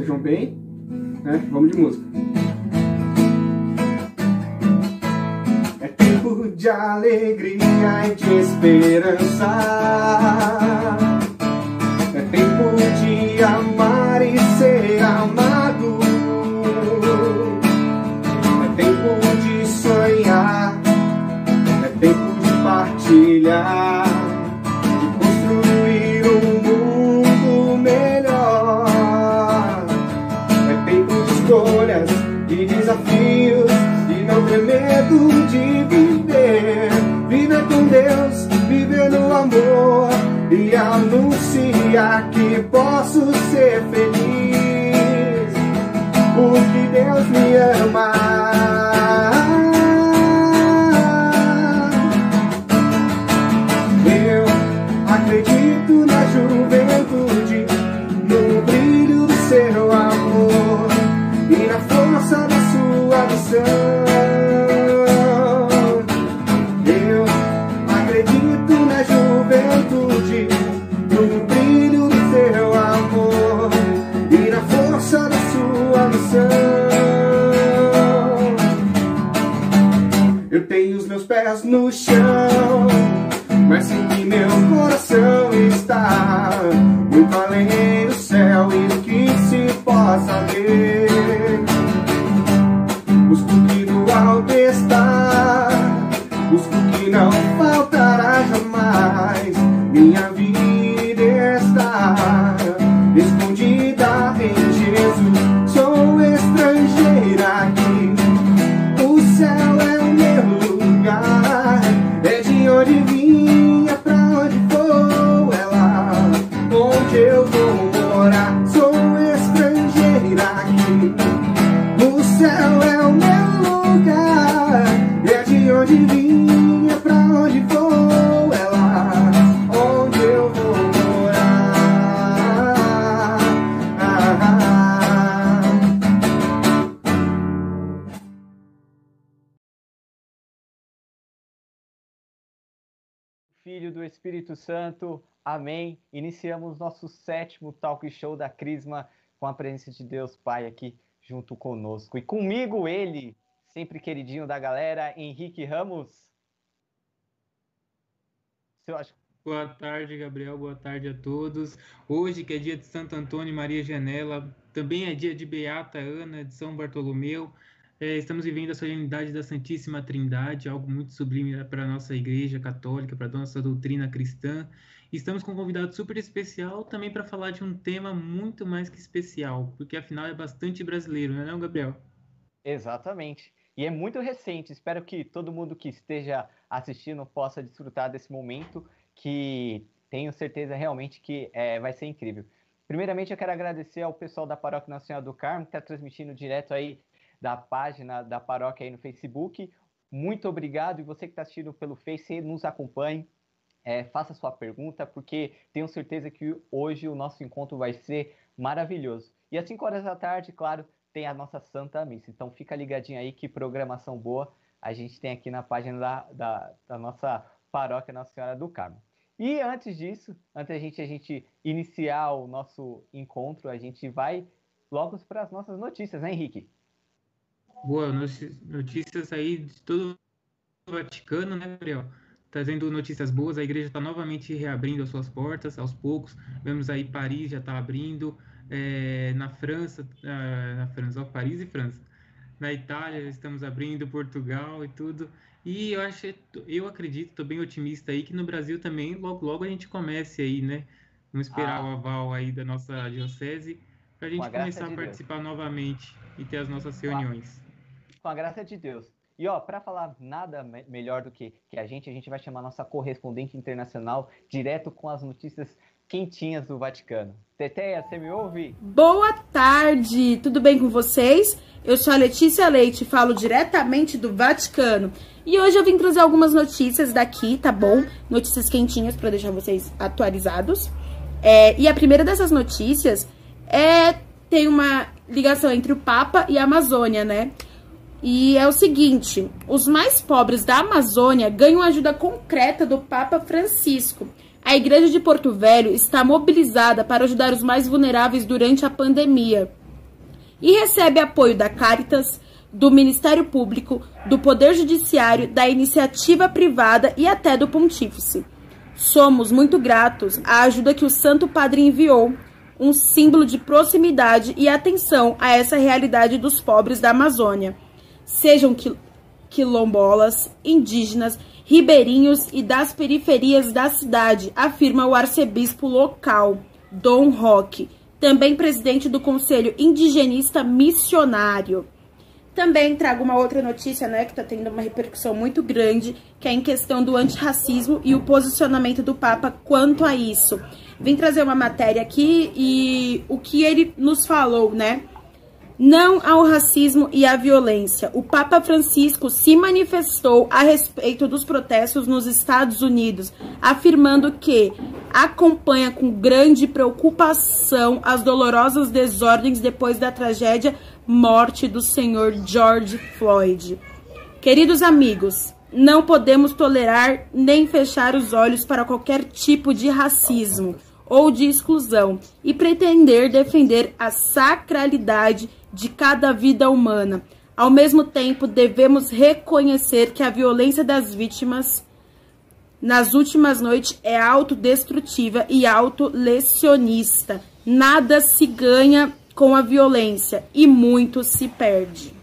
estejam bem. Sétimo talk show da Crisma com a presença de Deus Pai aqui junto conosco. E comigo ele, sempre queridinho da galera, Henrique Ramos. Acho, Boa tarde, Gabriel. Boa tarde a todos. Hoje, que é dia de Santo Antônio e Maria Janela, também é dia de Beata Ana de São Bartolomeu. É, estamos vivendo a solenidade da Santíssima Trindade, algo muito sublime para a nossa Igreja Católica, para a nossa doutrina cristã. Estamos com um convidado super especial também para falar de um tema muito mais que especial, porque afinal é bastante brasileiro, não é, não, Gabriel? Exatamente. E é muito recente. Espero que todo mundo que esteja assistindo possa desfrutar desse momento, que tenho certeza realmente que é, vai ser incrível. Primeiramente, eu quero agradecer ao pessoal da Paróquia Nossa Senhora do Carmo, que está transmitindo direto aí da página da paróquia aí no Facebook. Muito obrigado. E você que está assistindo pelo Face, nos acompanhe. É, faça sua pergunta, porque tenho certeza que hoje o nosso encontro vai ser maravilhoso. E às 5 horas da tarde, claro, tem a nossa Santa Missa. Então fica ligadinho aí, que programação boa a gente tem aqui na página da, da, da nossa paróquia Nossa Senhora do Carmo. E antes disso, antes da gente, a gente iniciar o nosso encontro, a gente vai logo para as nossas notícias, né, Henrique? Boa, notícias aí de todo o Vaticano, né, Gabriel? Trazendo notícias boas, a igreja está novamente reabrindo as suas portas aos poucos. Vemos aí Paris já está abrindo, é, na França, ah, na França, ó, Paris e França. Na Itália estamos abrindo, Portugal e tudo. E eu acho, eu acredito, estou bem otimista aí que no Brasil também logo logo a gente comece aí, né? Vamos esperar Ah. o aval aí da nossa diocese para a gente começar a de Deus. participar novamente e ter as nossas reuniões. Com a graça de Deus. E ó, para falar nada me- melhor do que, que a gente, a gente vai chamar nossa correspondente internacional direto com as notícias quentinhas do Vaticano. Teteia, você me ouve? Boa tarde, tudo bem com vocês? Eu sou a Letícia Leite, falo diretamente do Vaticano. E hoje eu vim trazer algumas notícias daqui, tá bom? Notícias quentinhas para deixar vocês atualizados. É, e a primeira dessas notícias é tem uma ligação entre o Papa e a Amazônia, né? E é o seguinte: os mais pobres da Amazônia ganham ajuda concreta do Papa Francisco. A Igreja de Porto Velho está mobilizada para ajudar os mais vulneráveis durante a pandemia e recebe apoio da Caritas, do Ministério Público, do Poder Judiciário, da iniciativa privada e até do Pontífice. Somos muito gratos à ajuda que o Santo Padre enviou, um símbolo de proximidade e atenção a essa realidade dos pobres da Amazônia, sejam quilombolas, indígenas, ribeirinhos e das periferias da cidade, afirma o arcebispo local, Dom Roque, também presidente do Conselho Indigenista Missionário. Também trago uma outra notícia, né, que está tendo uma repercussão muito grande, que é em questão do antirracismo e o posicionamento do Papa quanto a isso. Vim trazer uma matéria aqui e o que ele nos falou, né? Não ao racismo e à violência. O Papa Francisco se manifestou a respeito dos protestos nos Estados Unidos, afirmando que acompanha com grande preocupação as dolorosas desordens depois da tragédia morte do senhor George Floyd. Queridos amigos, não podemos tolerar nem fechar os olhos para qualquer tipo de racismo ou de exclusão e pretender defender a sacralidade de cada vida humana. Ao mesmo tempo, devemos reconhecer que a violência das vítimas nas últimas noites é autodestrutiva e autolesionista. Nada se ganha com a violência e muito se perde.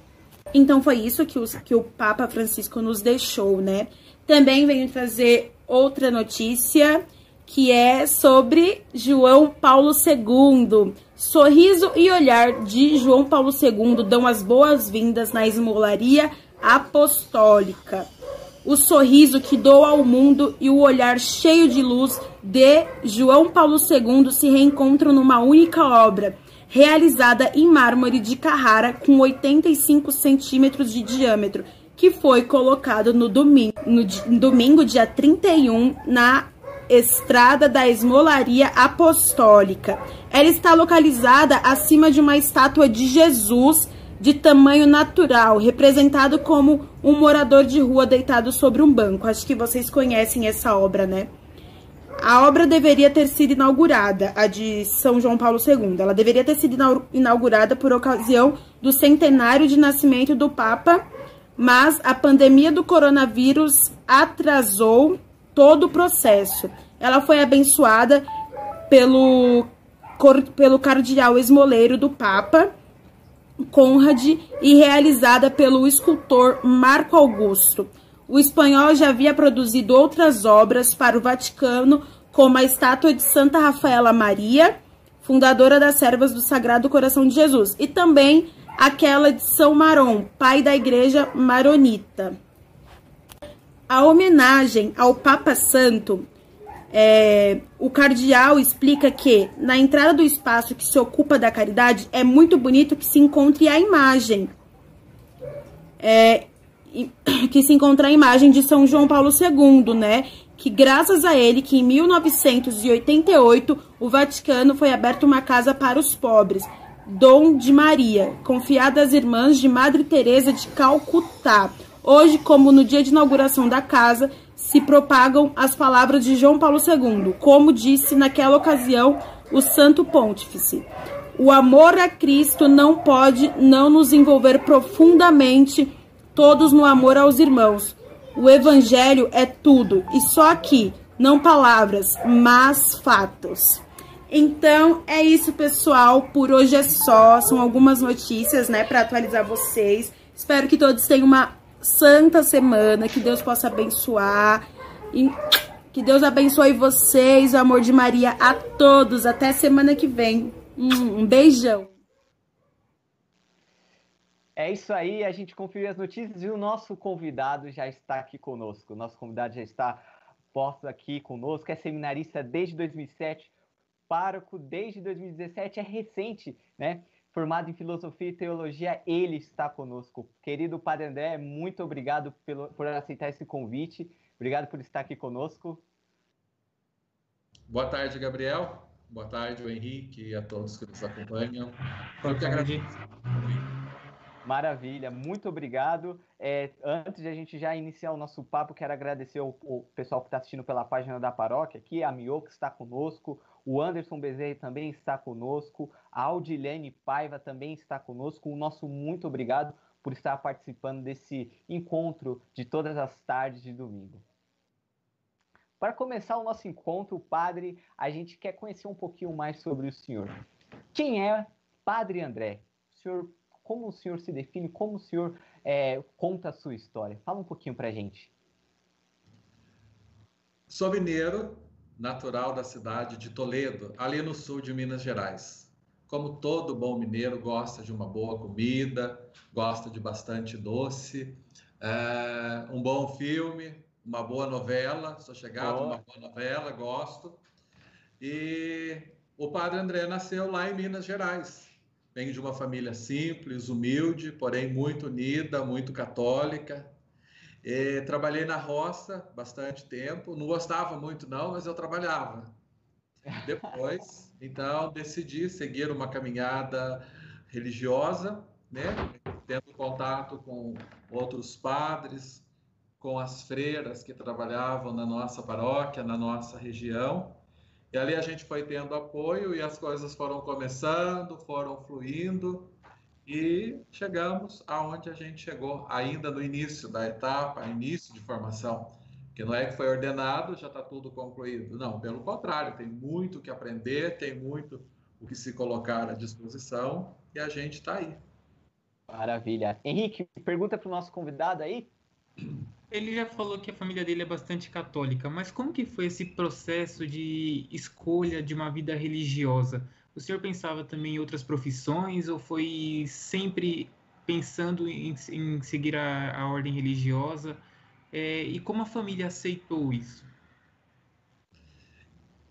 Então foi isso que, os, que o Papa Francisco nos deixou, né? Também venho trazer outra notícia que é sobre João Paulo II. Sorriso e olhar de João Paulo II dão as boas-vindas na esmolaria apostólica. O sorriso que doa ao mundo e o olhar cheio de luz de João Paulo II se reencontram numa única obra, realizada em mármore de Carrara com 85 centímetros de diâmetro, que foi colocado no domingo, no domingo dia 31 na Estrada da Esmolaria Apostólica. Ela está localizada acima de uma estátua de Jesus de tamanho natural, representado como um morador de rua deitado sobre um banco. Acho que vocês conhecem essa obra, né? A obra deveria ter sido inaugurada, a de São João Paulo II. Ela deveria ter sido inaugurada por ocasião do centenário de nascimento do Papa, mas a pandemia do coronavírus atrasou todo o processo. Ela foi abençoada pelo, pelo cardeal esmoleiro do Papa, Conrad, e realizada pelo escultor Marco Augusto. O espanhol já havia produzido outras obras para o Vaticano, como a estátua de Santa Rafaela Maria, fundadora das Servas do Sagrado Coração de Jesus, e também aquela de São Marom, pai da Igreja Maronita. A homenagem ao Papa Santo, é, o cardeal explica que na entrada do espaço que se ocupa da caridade é muito bonito que se encontre a imagem. É, que se encontra a imagem de São João Paulo II, né? Que graças a ele, que em 1988 o Vaticano foi aberto uma casa para os pobres, Dom de Maria, confiada às irmãs de Madre Teresa de Calcutá. Hoje, como no dia de inauguração da casa, se propagam as palavras de João Paulo II, como disse naquela ocasião o Santo Pontífice. O amor a Cristo não pode não nos envolver profundamente, todos no amor aos irmãos. O Evangelho é tudo, e só aqui, não palavras, mas fatos. Então é isso, pessoal. Por hoje é só. São algumas notícias, né, para atualizar vocês. Espero que todos tenham uma santa semana, que Deus possa abençoar. E que Deus abençoe vocês, o amor de Maria a todos. Até semana que vem. Um beijão. É isso aí, a gente conferiu as notícias e o nosso convidado já está aqui conosco. O nosso convidado já está posto aqui conosco, é seminarista desde 2007, pároco desde 2017, é recente, né? Formado em filosofia e teologia, ele está conosco. Querido Padre André, muito obrigado pelo, por aceitar esse convite. Obrigado por estar aqui conosco. Boa tarde, Gabriel. Boa tarde, o Henrique e a todos que nos acompanham. Eu que agradeço Maravilha, muito obrigado. É, antes de a gente já iniciar o nosso papo, quero agradecer o, o pessoal que está assistindo pela página da paróquia aqui, a Mio que está conosco, o Anderson Bezerra também está conosco, a Audilene Paiva também está conosco. O nosso muito obrigado por estar participando desse encontro de todas as tardes de domingo. Para começar o nosso encontro, padre, a gente quer conhecer um pouquinho mais sobre o senhor. Quem é Padre André? O senhor como o senhor se define, como o senhor é, conta a sua história. Fala um pouquinho para a gente. Sou mineiro, natural da cidade de Toledo, ali no sul de Minas Gerais. Como todo bom mineiro, gosta de uma boa comida, gosta de bastante doce, é, um bom filme, uma boa novela. Sou chegado oh. uma boa novela, gosto. E o Padre André nasceu lá em Minas Gerais, Venho de uma família simples, humilde, porém muito unida, muito católica. E trabalhei na roça bastante tempo. Não gostava muito, não, mas eu trabalhava. Depois, então, decidi seguir uma caminhada religiosa, né? tendo contato com outros padres, com as freiras que trabalhavam na nossa paróquia, na nossa região. E ali a gente foi tendo apoio e as coisas foram começando, foram fluindo e chegamos aonde a gente chegou, ainda no início da etapa, início de formação. Que não é que foi ordenado, já está tudo concluído. Não, pelo contrário, tem muito que aprender, tem muito o que se colocar à disposição e a gente está aí. Maravilha. Henrique, pergunta para o nosso convidado aí. Ele já falou que a família dele é bastante católica, mas como que foi esse processo de escolha de uma vida religiosa? O senhor pensava também em outras profissões ou foi sempre pensando em, em seguir a, a, ordem religiosa? É, e como a família aceitou isso?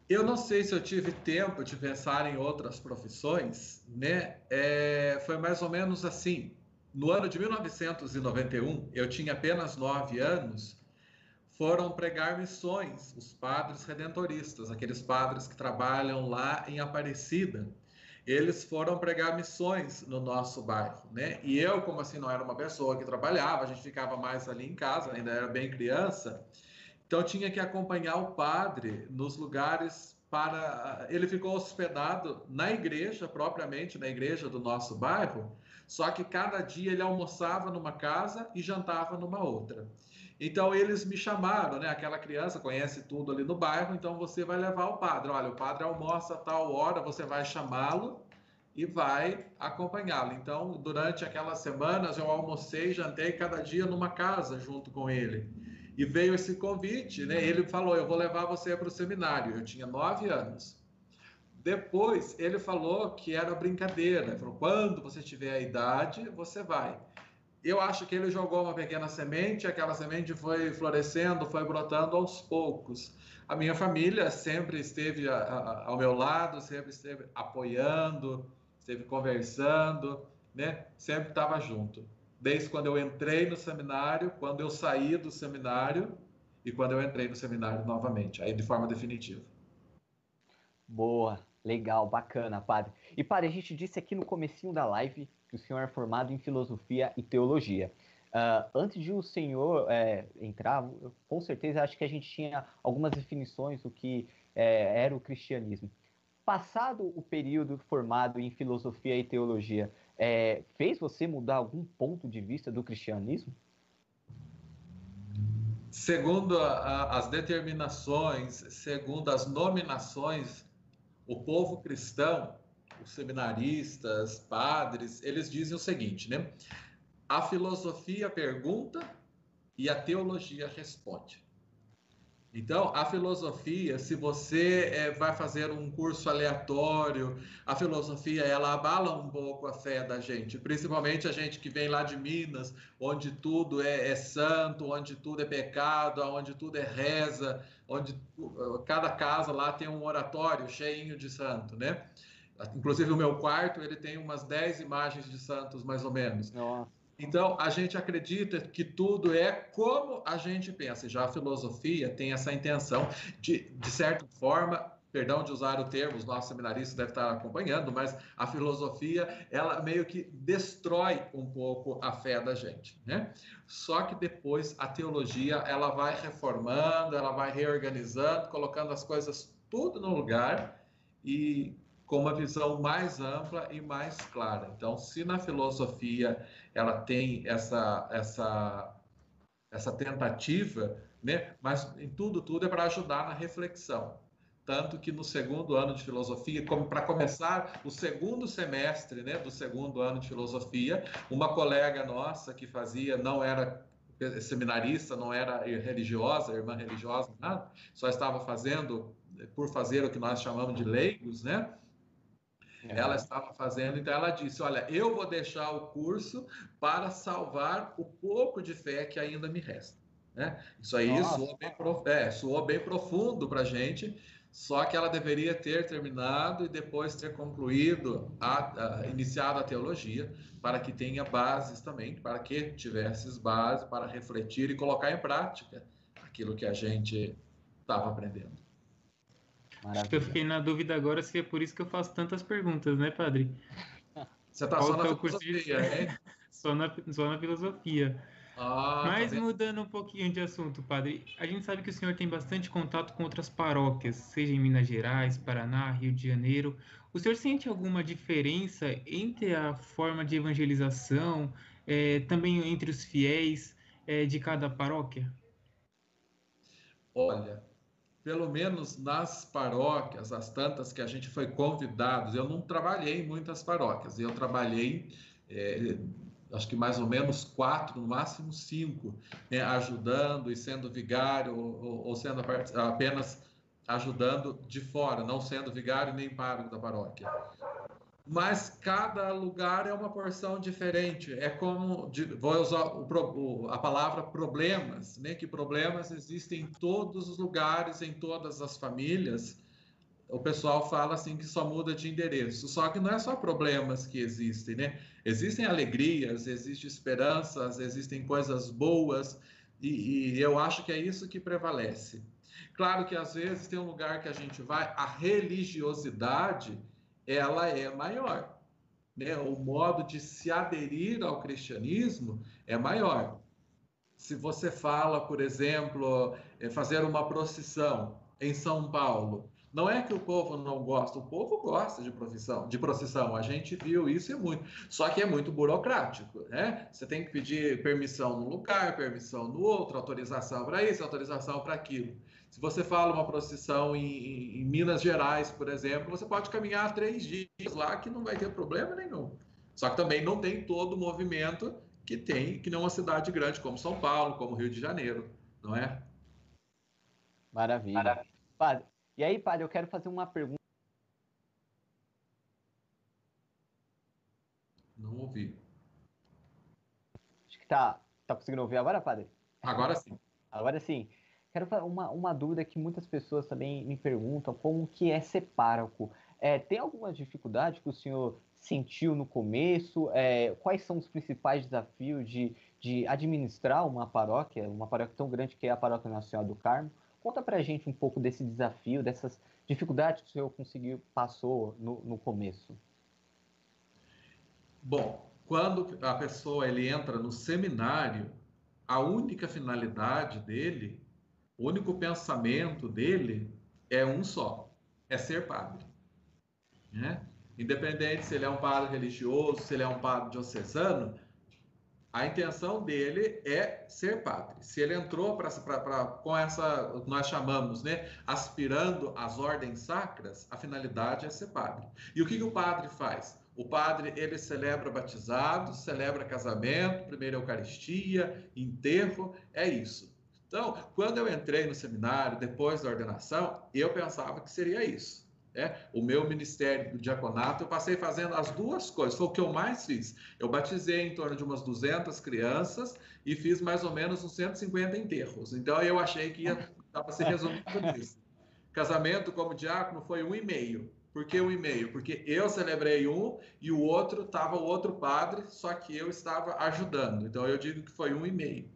Eu não sei se eu tive tempo de pensar em outras profissões, né? É, foi mais ou menos assim. No ano de 1991, eu tinha apenas nove anos, foram pregar missões os padres redentoristas, aqueles padres que trabalham lá em Aparecida. Eles foram pregar missões no nosso bairro, né? E eu, como assim não era uma pessoa que trabalhava, a gente ficava mais ali em casa, ainda era bem criança, então tinha que acompanhar o padre nos lugares para. Ele ficou hospedado na igreja, propriamente na igreja do nosso bairro, só que cada dia ele almoçava numa casa e jantava numa outra. Então eles me chamaram, né? Aquela criança conhece tudo ali no bairro, então você vai levar o padre. Olha, o padre almoça a tal hora, você vai chamá-lo e vai acompanhá-lo. Então, durante aquelas semanas, eu almocei, jantei cada dia numa casa junto com ele. E veio esse convite, né? Ele falou: Eu vou levar você para o seminário. Eu tinha nove anos. Depois ele falou que era brincadeira. Ele falou: quando você tiver a idade, você vai. Eu acho que ele jogou uma pequena semente, aquela semente foi florescendo, foi brotando aos poucos. A minha família sempre esteve a, a, ao meu lado, sempre esteve apoiando, esteve conversando, né? Sempre estava junto. Desde quando eu entrei no seminário, quando eu saí do seminário e quando eu entrei no seminário novamente, aí de forma definitiva. Boa. Legal, bacana, padre. E padre, a gente disse aqui no comecinho da live que o senhor é formado em filosofia e teologia. Uh, antes de o senhor é, entrar, eu, com certeza acho que a gente tinha algumas definições do que é, era o cristianismo. Passado o período formado em filosofia e teologia, é, fez você mudar algum ponto de vista do cristianismo? Segundo a, a, as determinações, segundo as nominações o povo cristão, os seminaristas, padres, eles dizem o seguinte, né? A filosofia pergunta e a teologia responde. Então, a filosofia, se você é, vai fazer um curso aleatório, a filosofia ela abala um pouco a fé da gente, principalmente a gente que vem lá de Minas, onde tudo é, é santo, onde tudo é pecado, onde tudo é reza, onde cada casa lá tem um oratório cheinho de santo, né? Inclusive o meu quarto ele tem umas 10 imagens de santos mais ou menos. Nossa. Então, a gente acredita que tudo é como a gente pensa. Já a filosofia tem essa intenção de, de certa forma, perdão de usar o termo, os nossos seminaristas devem estar acompanhando, mas a filosofia, ela meio que destrói um pouco a fé da gente, né? Só que depois a teologia, ela vai reformando, ela vai reorganizando, colocando as coisas tudo no lugar e com uma visão mais ampla e mais clara. Então, se na filosofia ela tem essa essa essa tentativa, né? Mas em tudo tudo é para ajudar na reflexão. Tanto que no segundo ano de filosofia, como para começar o segundo semestre, né, do segundo ano de filosofia, uma colega nossa que fazia não era seminarista, não era religiosa, irmã religiosa, nada, só estava fazendo por fazer o que nós chamamos de leigos, né? É. Ela estava fazendo, então ela disse: Olha, eu vou deixar o curso para salvar o pouco de fé que ainda me resta. Né? Isso aí soou bem, é, soou bem profundo para a gente, só que ela deveria ter terminado e depois ter concluído, a, a, iniciado a teologia, para que tenha bases também, para que tivesse bases para refletir e colocar em prática aquilo que a gente estava aprendendo. Acho que eu fiquei na dúvida agora se é por isso que eu faço tantas perguntas, né, padre? Você está só na filosofia, de... né? só, na, só na filosofia. Ah, tá Mas tá mudando um pouquinho de assunto, padre, a gente sabe que o senhor tem bastante contato com outras paróquias, seja em Minas Gerais, Paraná, Rio de Janeiro. O senhor sente alguma diferença entre a forma de evangelização, é, também entre os fiéis é, de cada paróquia? Olha, pelo menos nas paróquias, as tantas que a gente foi convidado, eu não trabalhei em muitas paróquias, eu trabalhei, é, acho que mais ou menos quatro, no máximo cinco, né, ajudando e sendo vigário ou, ou sendo apenas ajudando de fora, não sendo vigário nem pároco da paróquia mas cada lugar é uma porção diferente. É como, vou usar a palavra problemas, né? que problemas existem em todos os lugares, em todas as famílias. O pessoal fala assim que só muda de endereço. Só que não é só problemas que existem, né? Existem alegrias, existem esperanças, existem coisas boas, e, e eu acho que é isso que prevalece. Claro que às vezes tem um lugar que a gente vai, a religiosidade ela é maior. Né? O modo de se aderir ao cristianismo é maior. Se você fala, por exemplo, é fazer uma procissão em São Paulo, não é que o povo não gosta, o povo gosta de procissão, de procissão. A gente viu isso e muito. Só que é muito burocrático, né? Você tem que pedir permissão num lugar, permissão no outro, autorização para isso, autorização para aquilo. Se você fala uma procissão em, em, Minas Gerais, por exemplo, você pode caminhar três dias lá que não vai ter problema nenhum. Só que também não tem todo o movimento que tem, que não é uma cidade grande como São Paulo, como Rio de Janeiro, não é? Maravilha. Maravilha. Padre, e aí, padre, eu quero fazer uma pergunta. Não ouvi. Acho que tá, tá conseguindo ouvir agora, padre? Agora sim. Agora sim. Quero fazer uma, uma dúvida que muitas pessoas também me perguntam, como que é ser pároco? É, tem alguma dificuldade que o senhor sentiu no começo? É, quais são os principais desafios de, de administrar uma paróquia, uma paróquia tão grande que é a Paróquia Nacional do Carmo? Conta pra gente um pouco desse desafio, dessas dificuldades que o senhor conseguiu, passou no, no começo. Bom, quando a pessoa ele entra no seminário, a única finalidade dele o único pensamento dele é um só: é ser padre. Né? Independente se ele é um padre religioso, se ele é um padre diocesano, a intenção dele é ser padre. Se ele entrou pra, pra, pra, com essa, nós chamamos, né, aspirando às ordens sacras, a finalidade é ser padre. E o que, que o padre faz? O padre, ele celebra batizado, celebra casamento, primeira Eucaristia, enterro, é isso. Então, quando eu entrei no seminário, depois da ordenação, eu pensava que seria isso. Né? O meu ministério do diaconato, eu passei fazendo as duas coisas, foi o que eu mais fiz. Eu batizei em torno de umas 200 crianças e fiz mais ou menos uns 150 enterros. Então, eu achei que estava se resumindo nisso. Casamento como diácono foi um e meio. Por que um e meio? Porque eu celebrei um e o outro estava o outro padre, só que eu estava ajudando. Então, eu digo que foi um e meio.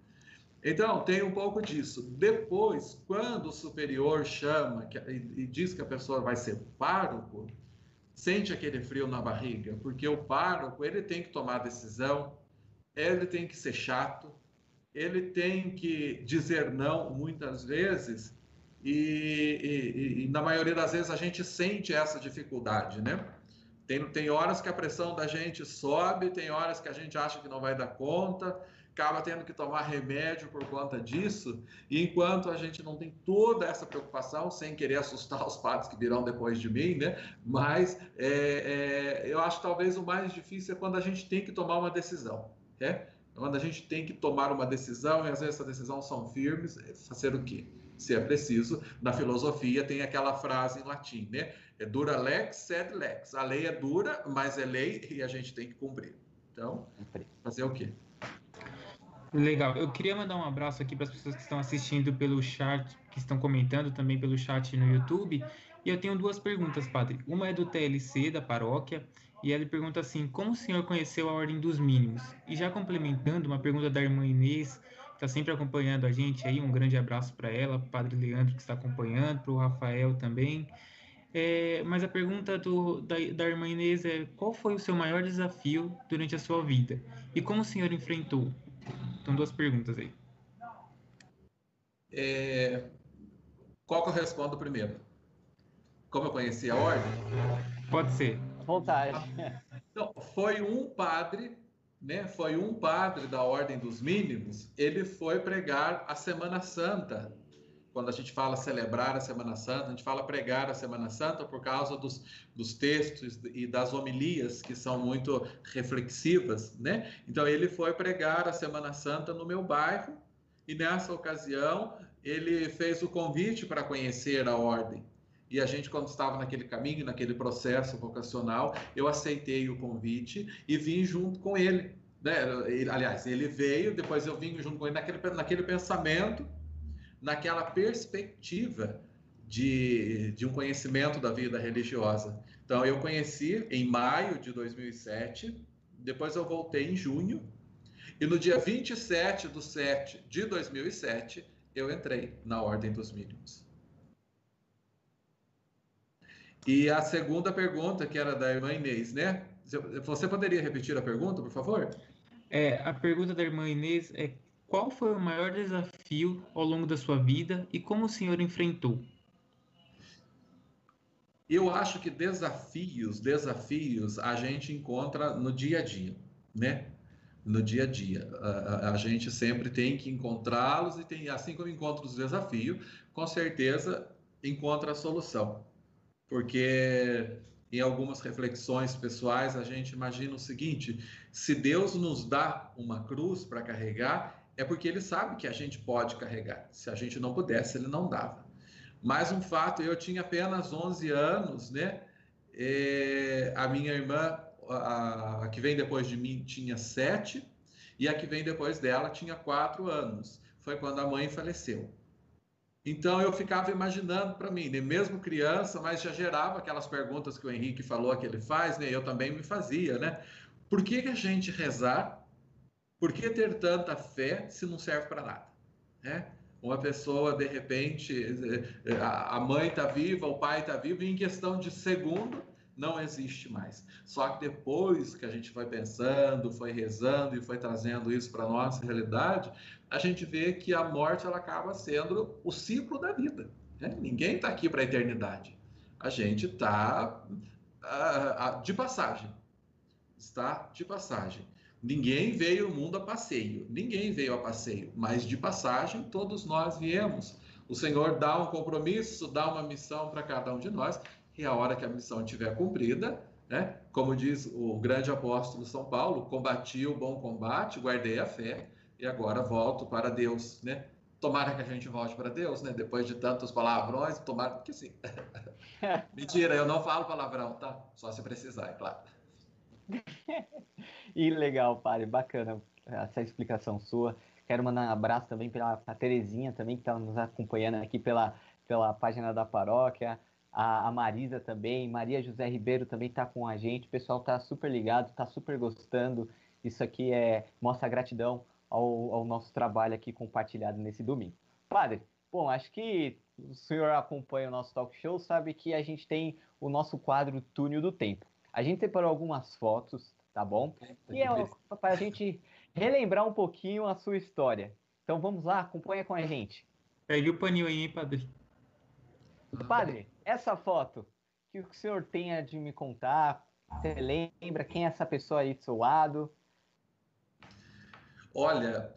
Então, tem um pouco disso. Depois, quando o superior chama e diz que a pessoa vai ser pároco, sente aquele frio na barriga, porque o pároco, ele tem que tomar decisão, ele tem que ser chato, ele tem que dizer não muitas vezes, e, e, e, na maioria das vezes a gente sente essa dificuldade, né? Tem, tem horas que a pressão da gente sobe, tem horas que a gente acha que não vai dar conta, acaba tendo que tomar remédio por conta disso, e enquanto a gente não tem toda essa preocupação, sem querer assustar os padres que virão depois de mim, né? Mas é, é, eu acho que talvez o mais difícil é quando a gente tem que tomar uma decisão, né? Quando a gente tem que tomar uma decisão, e às vezes essa decisão são firmes, é fazer o quê? Se é preciso, na filosofia tem aquela frase em latim, né? É dura lex, sed lex. A lei é dura, mas é lei e a gente tem que cumprir. Então, fazer o quê? Legal. Eu queria mandar um abraço aqui para as pessoas que estão assistindo pelo chat, que estão comentando também pelo chat no YouTube. E eu tenho duas perguntas, padre. Uma é do TLC, da paróquia, e ele pergunta assim: Como o senhor conheceu a Ordem dos Mínimos? E já complementando, uma pergunta da irmã Inês, que está sempre acompanhando a gente aí, um grande abraço para ela, para o padre Leandro, que está acompanhando, para o Rafael também. É, mas a pergunta do, da, da irmã Inês é: Qual foi o seu maior desafio durante a sua vida? E como o senhor enfrentou? Então, duas perguntas aí. É, qual que eu respondo primeiro? Como eu conheci a ordem? Pode ser vontade. Então, foi um padre, né? Foi um padre da Ordem dos Mínimos. Ele foi pregar a Semana Santa. Quando a gente fala celebrar a Semana Santa, a gente fala pregar a Semana Santa por causa dos, dos textos e das homilias que são muito reflexivas, né? Então ele foi pregar a Semana Santa no meu bairro e nessa ocasião ele fez o convite para conhecer a ordem. E a gente, quando estava naquele caminho, naquele processo vocacional, eu aceitei o convite e vim junto com ele. Né? Ele, aliás, ele veio, depois eu vim junto com ele naquele, naquele pensamento, naquela perspectiva de, de um conhecimento da vida religiosa. Então, eu conheci em maio de 2007, depois eu voltei em junho, e no dia 27 de 7 de 2007, eu entrei na Ordem dos Mínimos. E a segunda pergunta, que era da irmã Inês, né? Você poderia repetir a pergunta, por favor? É, a pergunta da irmã Inês é qual foi o maior desafio ao longo da sua vida e como o senhor enfrentou? Eu acho que desafios, desafios a gente encontra no dia a dia, né? No dia a dia. A, a gente sempre tem que encontrá-los e tem, assim como encontra os desafios, com certeza encontra a solução porque em algumas reflexões pessoais a gente imagina o seguinte: se Deus nos dá uma cruz para carregar, é porque Ele sabe que a gente pode carregar. Se a gente não pudesse, Ele não dava. Mais um fato: eu tinha apenas 11 anos, né? É, a minha irmã, a, a, que vem depois de mim, tinha 7, e a que vem depois dela tinha 4 anos. Foi quando a mãe faleceu. Então eu ficava imaginando para mim, né? mesmo criança, mas já gerava aquelas perguntas que o Henrique falou que ele faz, né? Eu também me fazia, né? Por que, que a gente rezar? Por que ter tanta fé se não serve para nada? Né? Uma pessoa, de repente, eh, a mãe está viva, o pai está vivo, e em questão de segundo, não existe mais. Só que depois que a gente foi pensando, foi rezando e foi trazendo isso para nossa realidade, a gente vê que a morte ela acaba sendo o ciclo da vida. Né? Ninguém está aqui para a eternidade. A gente está uh, de passagem. Está de passagem. Ninguém veio ao mundo a passeio. Ninguém veio a passeio, mas de passagem todos nós viemos. O Senhor dá um compromisso, dá uma missão para cada um de nós e a hora que a missão estiver cumprida, né? Como diz o grande apóstolo São Paulo, combati o bom combate, guardei a fé e agora volto para Deus, né? Tomara que a gente volte para Deus, né? Depois de tantos palavrões, tomara que sim. Mentira, eu não falo palavrão, tá? Só se precisar, é claro. e legal, padre, bacana essa explicação sua. Quero mandar um abraço também para a Terezinha também, que está nos acompanhando aqui pela, pela página da paróquia a, a Marisa também, Maria José Ribeiro também está com a gente, o pessoal está super ligado, está super gostando. Isso aqui é mostra gratidão ao, ao nosso trabalho aqui compartilhado nesse domingo. Padre, bom, acho que o senhor acompanha o nosso talk show, sabe que a gente tem o nosso quadro Túnel do Tempo. A gente separou algumas fotos, tá bom? E é para a gente relembrar um pouquinho a sua história. Então vamos lá, acompanha com a gente. Pegue o paninho aí, hein, padre? Padre, essa foto, que o senhor tenha de me contar? Você lembra quem é essa pessoa aí do seu lado? Olha,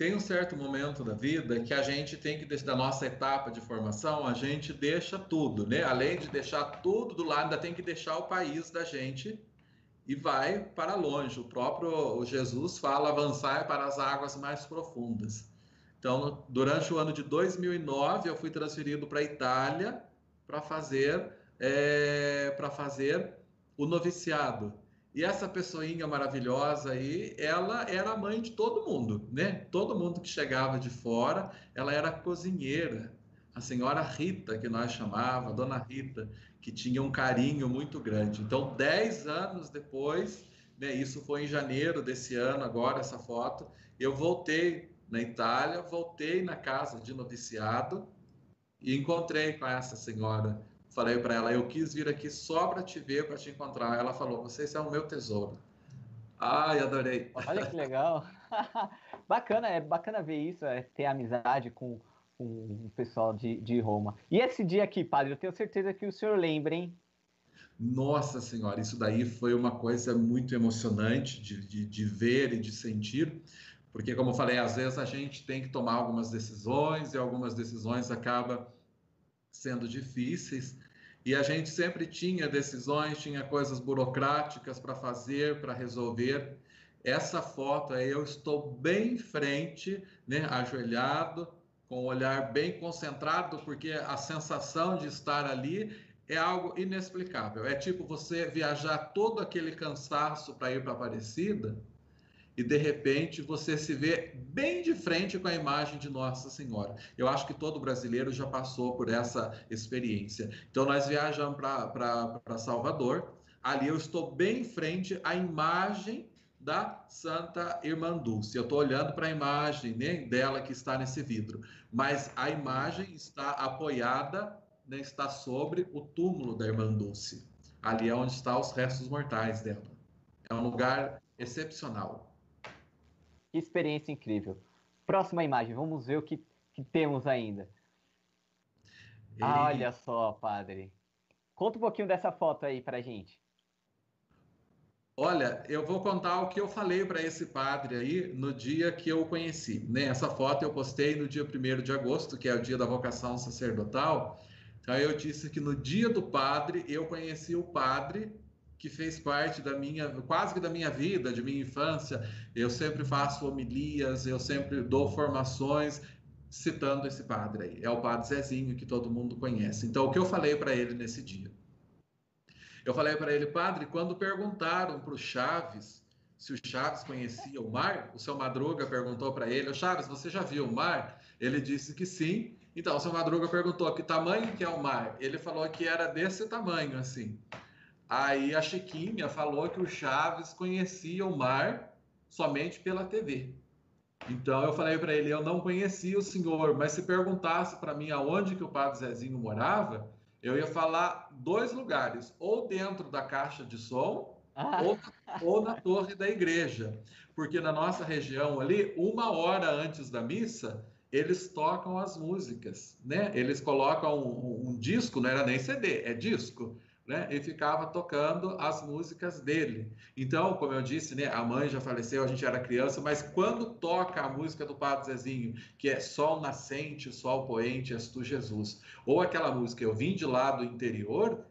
tem um certo momento da vida que a gente tem que, da nossa etapa de formação, a gente deixa tudo, né? Além de deixar tudo do lado, ainda tem que deixar o país da gente e vai para longe. O próprio Jesus fala avançar para as águas mais profundas. Então, durante o ano de 2009, eu fui transferido para a Itália para fazer é, para fazer o noviciado. E essa pessoinha maravilhosa aí, ela era a mãe de todo mundo, né? Todo mundo que chegava de fora, ela era cozinheira. A senhora Rita, que nós chamava, Dona Rita, que tinha um carinho muito grande. Então, dez anos depois, né, isso foi em janeiro desse ano, agora essa foto, eu voltei na Itália, voltei na casa de noviciado e encontrei com essa senhora Falei para ela, eu quis vir aqui só para te ver, para te encontrar. Ela falou, você é o meu tesouro. Ai, adorei. Olha que legal. bacana, é bacana ver isso, é ter amizade com, com o pessoal de, de Roma. E esse dia aqui, padre, eu tenho certeza que o senhor lembra, hein? Nossa Senhora, isso daí foi uma coisa muito emocionante de, de, de ver e de sentir, porque, como eu falei, às vezes a gente tem que tomar algumas decisões e algumas decisões acabam sendo difíceis, e a gente sempre tinha decisões, tinha coisas burocráticas para fazer, para resolver. Essa foto aí eu estou bem em frente, né, ajoelhado, com o olhar bem concentrado, porque a sensação de estar ali é algo inexplicável. É tipo você viajar todo aquele cansaço para ir para Aparecida e de repente você se vê bem de frente com a imagem de Nossa Senhora. Eu acho que todo brasileiro já passou por essa experiência. Então nós viajamos para Salvador, ali eu estou bem em frente à imagem da Santa Irmã Dulce. Eu estou olhando para a imagem né, dela que está nesse vidro, mas a imagem está apoiada, né, está sobre o túmulo da Irmã Dulce. Ali é onde estão os restos mortais dela. É um lugar excepcional. Que experiência incrível. Próxima imagem, vamos ver o que, que temos ainda. E... Ah, olha só, padre. Conta um pouquinho dessa foto aí pra gente. Olha, eu vou contar o que eu falei para esse padre aí no dia que eu o conheci. Né? Essa foto eu postei no dia 1 de agosto, que é o dia da vocação sacerdotal. Então eu disse que no dia do padre eu conheci o padre que fez parte da minha, quase que da minha vida, de minha infância. Eu sempre faço homilias, eu sempre dou formações citando esse padre aí. É o padre Zezinho que todo mundo conhece. Então, o que eu falei para ele nesse dia? Eu falei para ele, padre, quando perguntaram para o Chaves se o Chaves conhecia o mar, o seu Madruga perguntou para ele, Chaves, você já viu o mar? Ele disse que sim. Então, o seu Madruga perguntou que tamanho que é o mar? Ele falou que era desse tamanho, assim. Aí a Chiquinha falou que o Chaves conhecia o mar somente pela TV. Então eu falei para ele, eu não conhecia o senhor, mas se perguntasse para mim aonde que o Padre Zezinho morava, eu ia falar dois lugares, ou dentro da caixa de som, ah. ou, ou na torre da igreja. Porque na nossa região ali, uma hora antes da missa, eles tocam as músicas, né? Eles colocam um, um, um disco, não era nem CD, é disco né? E ficava tocando as músicas dele. Então, como eu disse, né? A mãe já faleceu, a gente era criança, mas quando toca a música do Padre Zezinho, que é Sol Nascente, Sol Poente, És Tu Jesus, ou aquela música Eu Vim de Lá do Interior,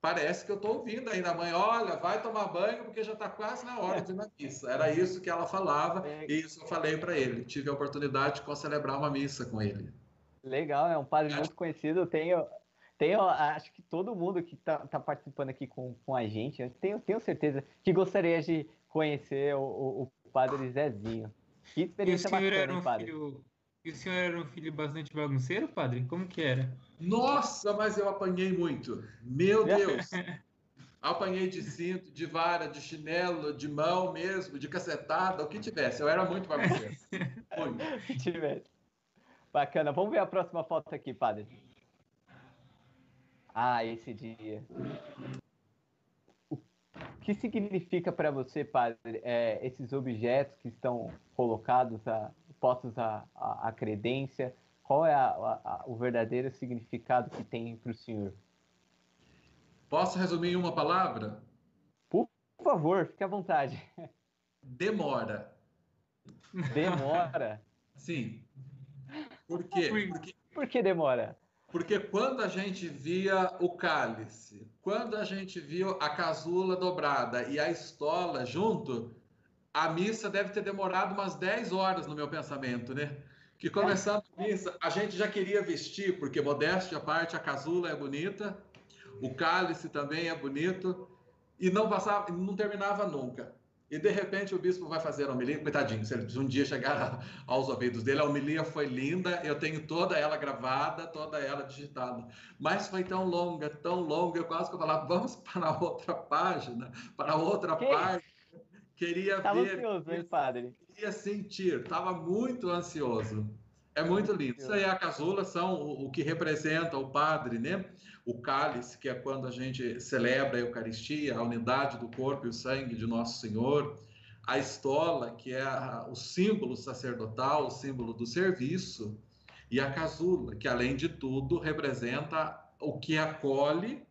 parece que eu estou ouvindo ainda a mãe, olha, vai tomar banho porque já está quase na hora de ir na missa. Era isso que ela falava é. e isso eu falei para ele. Tive a oportunidade de celebrar uma missa com ele. Legal, é um padre muito conhecido. Tenho, tenho, acho que todo mundo que está tá participando aqui com, com a gente, eu tenho, tenho certeza que gostaria de conhecer o, o, o padre Zezinho. Que experiência e o senhor bacana, era um padre. Filho, e o senhor era um filho bastante bagunceiro, padre? Como que era? Nossa, mas eu apanhei muito. Meu Deus! Apanhei de cinto, de vara, de chinelo, de mão mesmo, de cacetada, o que tivesse. Eu era muito bagunceiro. O que tivesse. Bacana. Vamos ver a próxima foto aqui, padre. Ah, esse dia. O que significa para você, padre, é, esses objetos que estão colocados, a, postos à, à, à credência? Qual é a, a, o verdadeiro significado que tem para o senhor? Posso resumir em uma palavra? Por favor, fique à vontade. Demora. Demora? Sim. Por quê? Porque... Por que demora? Porque quando a gente via o cálice, quando a gente viu a casula dobrada e a estola junto, a missa deve ter demorado umas 10 horas no meu pensamento, né? Que começando a missa, a gente já queria vestir, porque modéstia à parte, a casula é bonita, o cálice também é bonito, e não passava, não terminava nunca. E de repente o bispo vai fazer a homilia, coitadinho, se ele um dia chegar aos ouvidos dele, a homilia foi linda, eu tenho toda ela gravada, toda ela digitada. Mas foi tão longa, tão longa, eu quase que eu falava, vamos para outra página, para outra que? parte. Queria Tava ver. ansioso, hein, padre? Queria sentir, estava muito ansioso. É muito lindo. Isso aí, a casula são o, o que representa o padre, né? O cálice, que é quando a gente celebra a Eucaristia, a unidade do corpo e o sangue de Nosso Senhor. A estola, que é a, o símbolo sacerdotal, o símbolo do serviço. E a casula, que além de tudo representa o que acolhe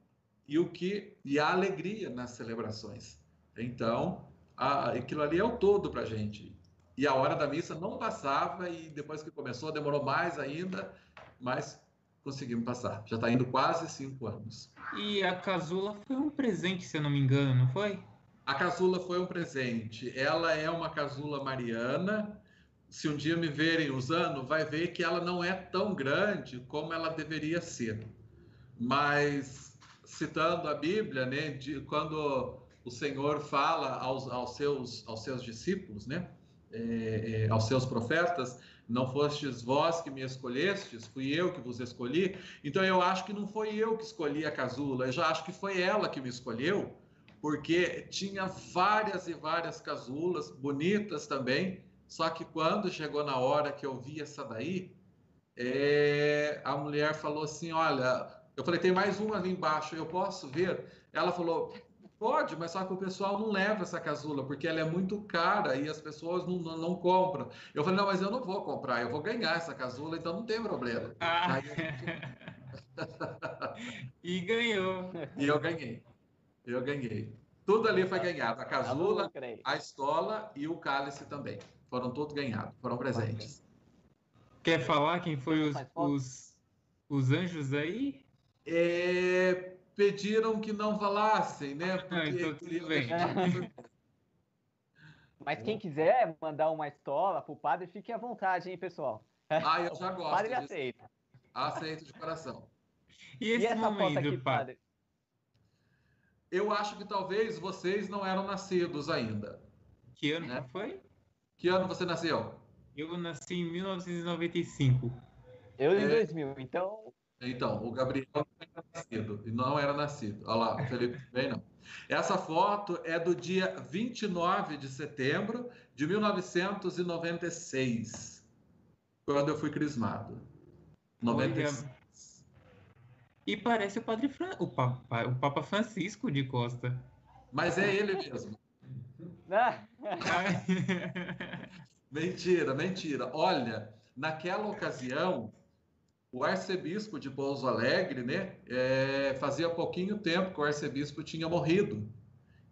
e o que e a alegria nas celebrações. Então, a, aquilo ali é o todo para a gente. E a hora da missa não passava e depois que começou demorou mais ainda, mas conseguimos passar. Já está indo quase cinco anos. E a casula foi um presente, se eu não me engano, não foi? A casula foi um presente. Ela é uma casula mariana. Se um dia me verem usando, vai ver que ela não é tão grande como ela deveria ser. Mas citando a Bíblia, né, de, quando o Senhor fala aos, aos, seus, aos seus discípulos, né, é, é, aos seus profetas, não fostes vós que me escolhestes, fui eu que vos escolhi. Então eu acho que não foi eu que escolhi a casula, eu já acho que foi ela que me escolheu, porque tinha várias e várias casulas, bonitas também, só que quando chegou na hora que eu vi essa daí, é, a mulher falou assim: Olha, eu falei, tem mais uma ali embaixo, eu posso ver? Ela falou: Pode, mas só que o pessoal não leva essa casula, porque ela é muito cara e as pessoas não, não, não, compram. Eu falei, não, mas eu não vou comprar, eu vou ganhar essa casula, então não tem problema. Ah. e ganhou. E eu ganhei. Eu ganhei. Tudo ali foi ganhado. A casula, a estola e o cálice também. Foram todos ganhados, foram presentes. Quer falar quem foi os, os, os anjos aí? É, pediram que não falassem, né? Porque ah, então bem. Mas quem quiser mandar uma estola pro padre, fique à vontade, hein, pessoal. Ah, eu já gosto. O padre aceita. Aceito de coração. E esse e essa momento, foto aqui, padre? Eu acho que talvez vocês não eram nascidos ainda. Que ano né? foi? Que ano você nasceu? Eu nasci em 1995. Eu em é... 2000, então então, o Gabriel não nascido, e não era nascido. Olha lá, o Felipe também não. Essa foto é do dia 29 de setembro de 1996, quando eu fui crismado. 96. E parece o padre Fran... o, Papa... o Papa Francisco de Costa. Mas é ele mesmo. mentira, mentira. Olha, naquela ocasião, o arcebispo de Pouso Alegre, né, é, fazia pouquinho tempo que o arcebispo tinha morrido.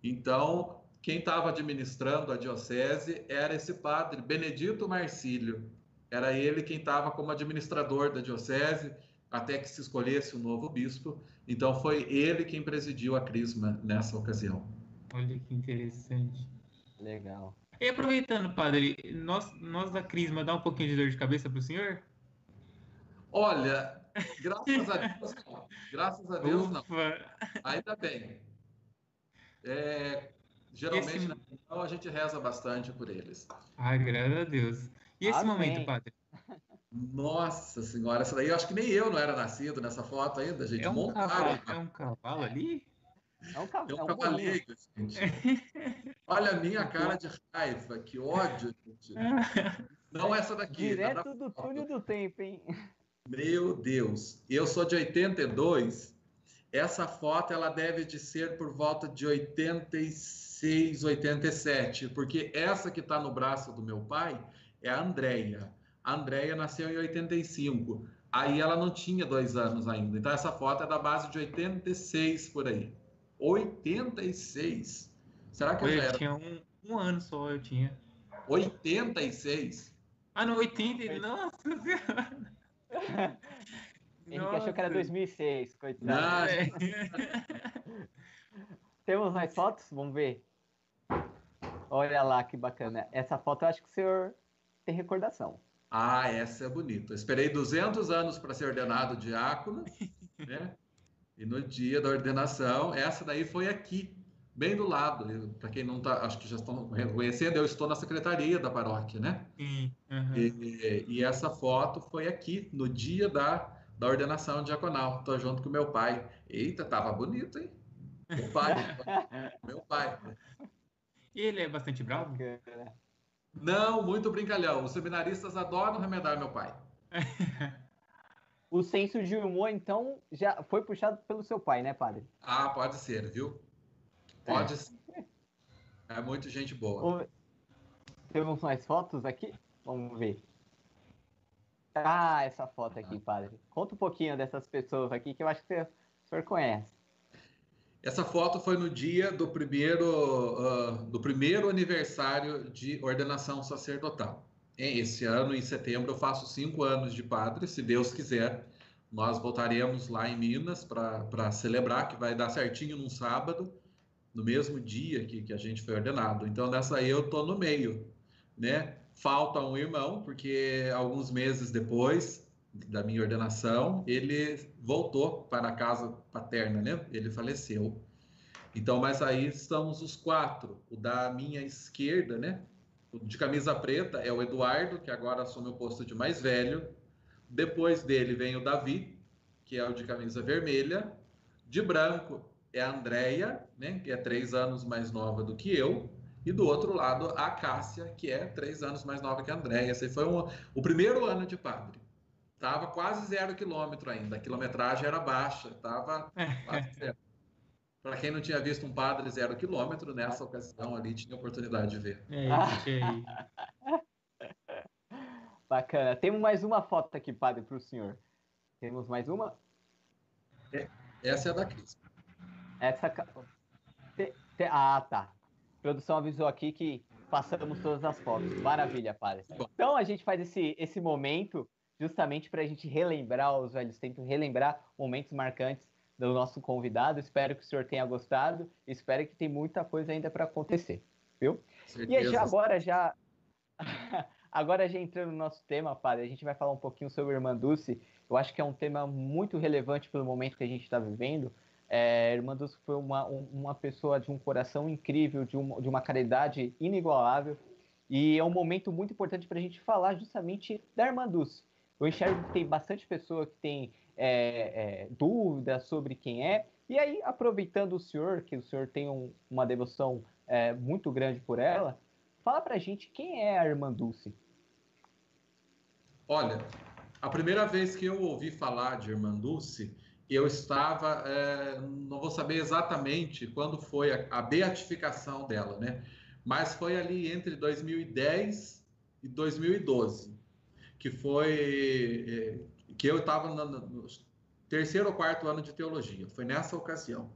Então, quem estava administrando a diocese era esse padre, Benedito Marcílio. Era ele quem estava como administrador da diocese até que se escolhesse o um novo bispo. Então, foi ele quem presidiu a crisma nessa ocasião. Olha que interessante. Legal. E aproveitando, padre, nós, nós da crisma dá um pouquinho de dor de cabeça para o senhor? Olha, graças a Deus não. Graças a Deus não. Ainda bem. É, geralmente esse... na reunião a gente reza bastante por eles. Ai, graças a Deus. E esse Amém. momento, padre? Nossa senhora, essa daí eu acho que nem eu não era nascido nessa foto ainda, gente. É um, cavalo, é um cavalo ali? É um. É um é um cavaleiro, gente. Olha a minha cara de raiva, que ódio, gente. Não essa daqui. Direto na do túnel do tempo, hein? Meu Deus. Eu sou de 82. Essa foto ela deve de ser por volta de 86, 87, porque essa que está no braço do meu pai é a Andréia. A Andréia nasceu em 85. Aí ela não tinha dois anos ainda. Então essa foto é da base de 86 por aí. 86? Será que eu já Eu era? tinha um, um ano só, eu tinha. 86? Ah, não, 80. Nossa senhora. Henrique achou que era Nossa. 2006, coitado. É. Temos mais fotos? Vamos ver. Olha lá que bacana. Essa foto eu acho que o senhor tem recordação. Ah, essa é bonita. Eu esperei 200 anos para ser ordenado diácono, né? E no dia da ordenação, essa daí foi aqui, bem do lado. Para quem não tá, acho que já estão reconhecendo, eu estou na secretaria da paróquia, né? Sim. aham. E, e essa foto foi aqui, no dia da, da ordenação diaconal. Estou junto com meu pai. Eita, tava bonito, hein? Meu pai. meu pai. E ele é bastante bravo? Não, muito brincalhão. Os seminaristas adoram remedar meu pai. O senso de humor, então, já foi puxado pelo seu pai, né, padre? Ah, pode ser, viu? Pode ser. É muito gente boa. Temos mais fotos aqui? Vamos ver. Ah, essa foto aqui, padre. Conta um pouquinho dessas pessoas aqui que eu acho que o senhor conhece. Essa foto foi no dia do primeiro, ah, do primeiro aniversário de ordenação sacerdotal. Em- Esse ano, em setembro, eu faço cinco anos de padre, se Deus quiser. Nós voltaremos lá em Minas para celebrar, que vai dar certinho num sábado, no mesmo dia que, que a gente foi ordenado. Então, nessa aí eu tô no meio, né? Falta um irmão, porque alguns meses depois da minha ordenação, ele voltou para a casa paterna, né? Ele faleceu. Então, mas aí estamos os quatro. O da minha esquerda, né? De camisa preta é o Eduardo, que agora assume o posto de mais velho. Depois dele vem o Davi, que é o de camisa vermelha. De branco é a Andréia, né? Que é três anos mais nova do que eu. E do outro lado, a Cássia, que é três anos mais nova que a Andréia. Esse foi um- o primeiro ano de padre. Tava quase zero quilômetro ainda. A quilometragem era baixa. Tava quase zero. Para quem não tinha visto um padre zero quilômetro, nessa ocasião ali tinha oportunidade de ver. É, Ah. é. Bacana. Temos mais uma foto aqui, padre, para o senhor. Temos mais uma? Essa é a da Cris. Essa. ca- Te- te- Ah, tá. A produção avisou aqui que passamos todas as fotos. Maravilha, padre. Então a gente faz esse, esse momento justamente para a gente relembrar os velhos tempos, relembrar momentos marcantes do nosso convidado. Espero que o senhor tenha gostado. Espero que tem muita coisa ainda para acontecer, viu? E já agora, já. agora, já entrando no nosso tema, padre, a gente vai falar um pouquinho sobre Irmã Dulce. Eu acho que é um tema muito relevante pelo momento que a gente está vivendo. É, Irmã Dulce foi uma, um- uma pessoa de um coração incrível, de uma, de uma caridade inigualável. E é um momento muito importante para a gente falar justamente da Irmã Dulce. Eu enxergo que tem bastante pessoa que tem é, é, dúvidas sobre quem é. E aí, aproveitando o senhor, que o senhor tem um- uma devoção é, muito grande por ela, fala pra gente quem é a Irmã Dulce. Olha, a primeira vez que eu ouvi falar de Irmã Dulce, eu estava, é, não vou saber exatamente quando foi a, a beatificação dela, né? Mas foi ali entre 2010 e 2012, que foi é, que eu estava no, no terceiro ou quarto ano de teologia. Foi nessa ocasião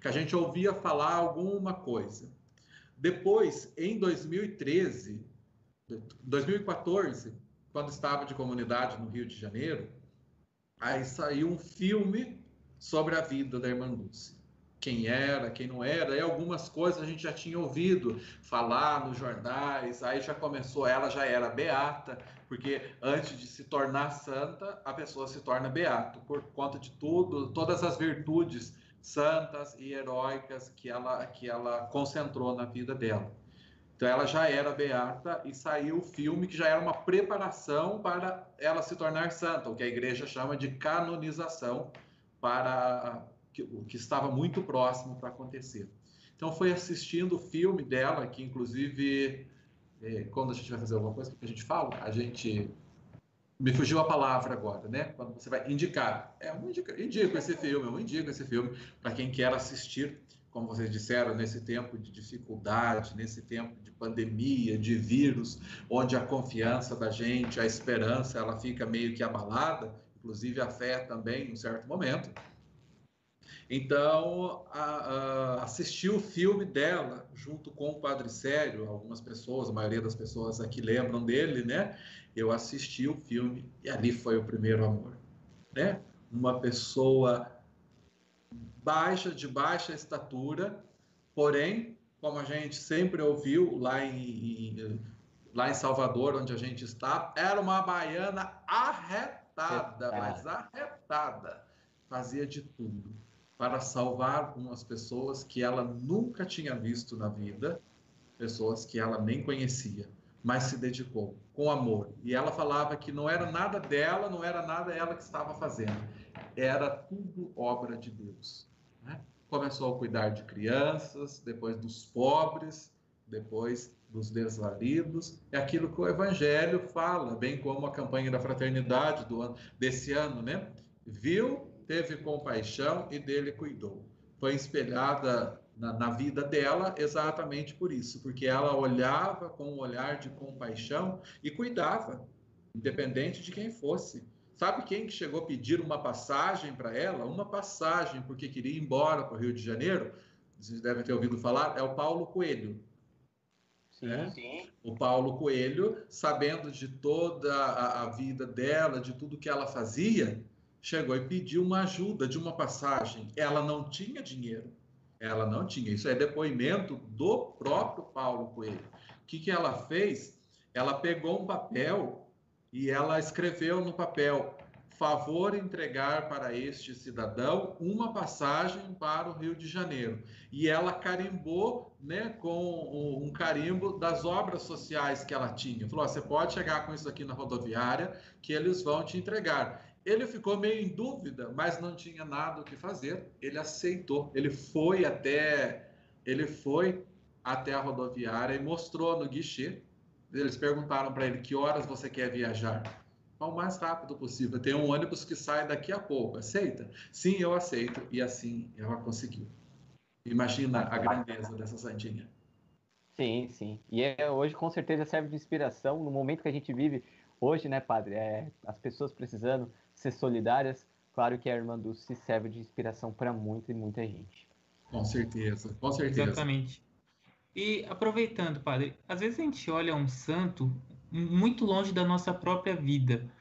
que a gente ouvia falar alguma coisa. Depois, em 2013, 2014, quando estava de comunidade no Rio de Janeiro, aí saiu um filme sobre a vida da irmã Dulce. Quem era, quem não era, e algumas coisas a gente já tinha ouvido falar nos jornais, aí já começou, ela já era beata, porque antes de se tornar santa, a pessoa se torna beato, por conta de tudo, todas as virtudes santas e heróicas que ela, que ela concentrou na vida dela. Então ela já era beata e saiu o filme que já era uma preparação para ela se tornar santa, o que a igreja chama de canonização para que, que estava muito próximo para acontecer. Então foi assistindo o filme dela, que inclusive é, quando a gente vai fazer alguma coisa, que a gente fala, a gente me fugiu a palavra agora, né? Quando você vai indicar, é um indica, indico esse filme, eu indico esse filme para quem quer assistir, como vocês disseram, nesse tempo de dificuldade, nesse tempo de pandemia, de vírus, onde a confiança da gente, a esperança, ela fica meio que abalada, inclusive a fé também, em um certo momento. Então, a, a, assisti o filme dela junto com o Padre Sério, algumas pessoas, a maioria das pessoas aqui lembram dele, né? Eu assisti o filme e ali foi o primeiro amor, né? Uma pessoa baixa, de baixa estatura, porém, como a gente sempre ouviu lá em, em lá em Salvador, onde a gente está, era uma baiana arretada, mas arretada. Fazia de tudo para salvar umas pessoas que ela nunca tinha visto na vida, pessoas que ela nem conhecia, mas se dedicou com amor. E ela falava que não era nada dela, não era nada ela que estava fazendo, era tudo obra de Deus. Né? Começou a cuidar de crianças, depois dos pobres, depois dos desvalidos. É aquilo que o Evangelho fala, bem como a campanha da fraternidade do ano, desse ano, né? Viu teve compaixão e dele cuidou. Foi espelhada na, na, vida dela exatamente por isso, porque ela olhava com um olhar de compaixão e cuidava, independente de quem fosse. Sabe quem que chegou a pedir uma passagem para ela? Uma passagem, porque queria ir embora para o Rio de Janeiro? Vocês devem ter ouvido falar, é o Paulo Coelho. Sim, é? sim. O Paulo Coelho, sabendo de toda a, a vida dela, de tudo que ela fazia, chegou e pediu uma ajuda de uma passagem. Ela não tinha dinheiro. Ela não tinha. Isso é depoimento do próprio Paulo Coelho. O que, que ela fez? Ela pegou um papel e ela escreveu no papel: favor entregar para este cidadão uma passagem para o Rio de Janeiro. E ela carimbou né, com um carimbo das obras sociais que ela tinha. Falou: você pode chegar com isso aqui na rodoviária que eles vão te entregar. Ele ficou meio em dúvida, mas não tinha nada o que fazer. Ele aceitou. Ele foi até ele foi até a rodoviária e mostrou no guichê. Eles perguntaram para ele que horas você quer viajar. O mais rápido possível. Tem um ônibus que sai daqui a pouco. Aceita? Sim, eu aceito. E assim ela conseguiu. Imagina a grandeza dessa santinha. Sim, sim. E é, hoje com certeza serve de inspiração no momento que a gente vive hoje, né, padre? É, as pessoas precisando ser solidárias, claro que a Irmã Dulce serve de inspiração para muita e muita gente. Com certeza, com certeza. Exatamente. E aproveitando, padre, às vezes a gente olha um santo muito longe da nossa própria vida.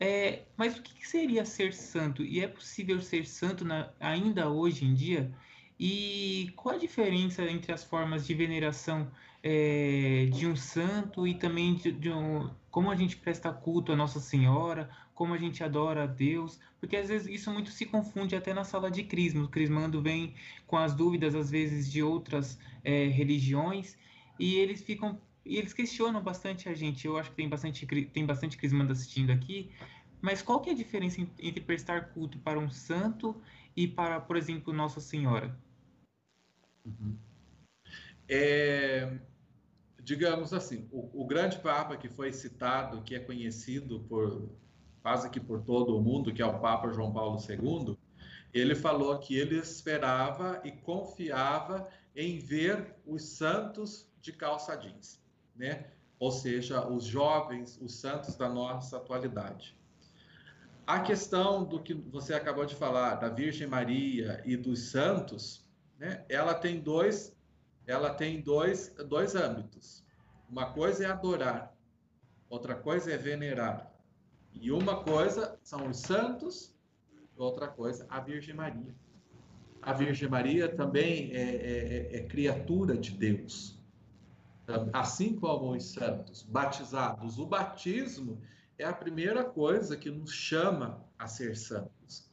É, mas o que seria ser santo? E é possível ser santo na, ainda hoje em dia? E qual a diferença entre as formas de veneração é, de um santo e também de, de um, como a gente presta culto a Nossa Senhora, como a gente adora a Deus, porque às vezes isso muito se confunde até na sala de crisma. O crismando vem com as dúvidas, às vezes, de outras é, religiões, e eles ficam. E eles questionam bastante a gente. Eu acho que tem bastante, tem bastante crismando assistindo aqui. Mas qual que é a diferença entre prestar culto para um santo e para, por exemplo, Nossa Senhora? Uhum. É, digamos assim, o, o, grande Papa que foi citado, que é conhecido por quase que por todo o mundo, que é o Papa João Paulo II, ele falou que ele esperava e confiava em ver os santos de calça jeans, né? Ou seja, os jovens, os santos da nossa atualidade. A questão do que você acabou de falar, da Virgem Maria e dos santos, né? Ela tem dois, ela tem dois, dois âmbitos. Uma coisa é adorar, outra coisa é venerar. E uma coisa são os santos, outra coisa a Virgem Maria. A Virgem Maria também é, é, é criatura de Deus, assim como os santos batizados. O batismo é a primeira coisa que nos chama a ser santos.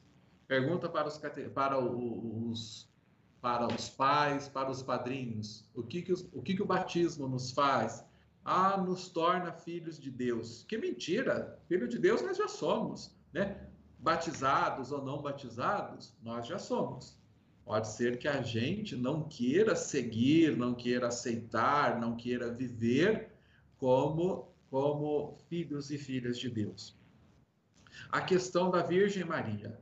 Pergunta para os, para os, para os pais, para os padrinhos, o que, que, os, o, que, que o batismo nos faz? Ah, nos torna filhos de Deus. Que mentira! Filho de Deus nós já somos, né? Batizados ou não batizados, nós já somos. Pode ser que a gente não queira seguir, não queira aceitar, não queira viver como, como filhos e filhas de Deus. A questão da Virgem Maria.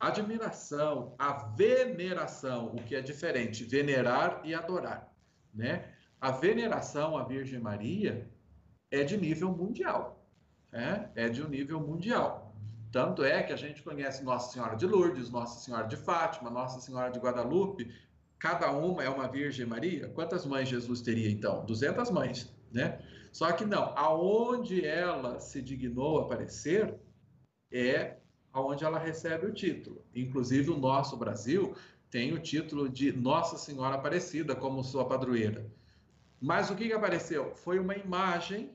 Admiração, a veneração, o que é diferente, venerar e adorar, né? A veneração à Virgem Maria é de nível mundial, é, é de um nível mundial. Tanto é que a gente conhece Nossa Senhora de Lourdes, Nossa Senhora de Fátima, Nossa Senhora de Guadalupe, cada uma é uma Virgem Maria. Quantas mães Jesus teria então? 200 mães, né? Só que não, aonde ela se dignou aparecer é aonde ela recebe o título. Inclusive o nosso Brasil tem o título de Nossa Senhora Aparecida como sua padroeira. Mas o que, que apareceu? Foi uma imagem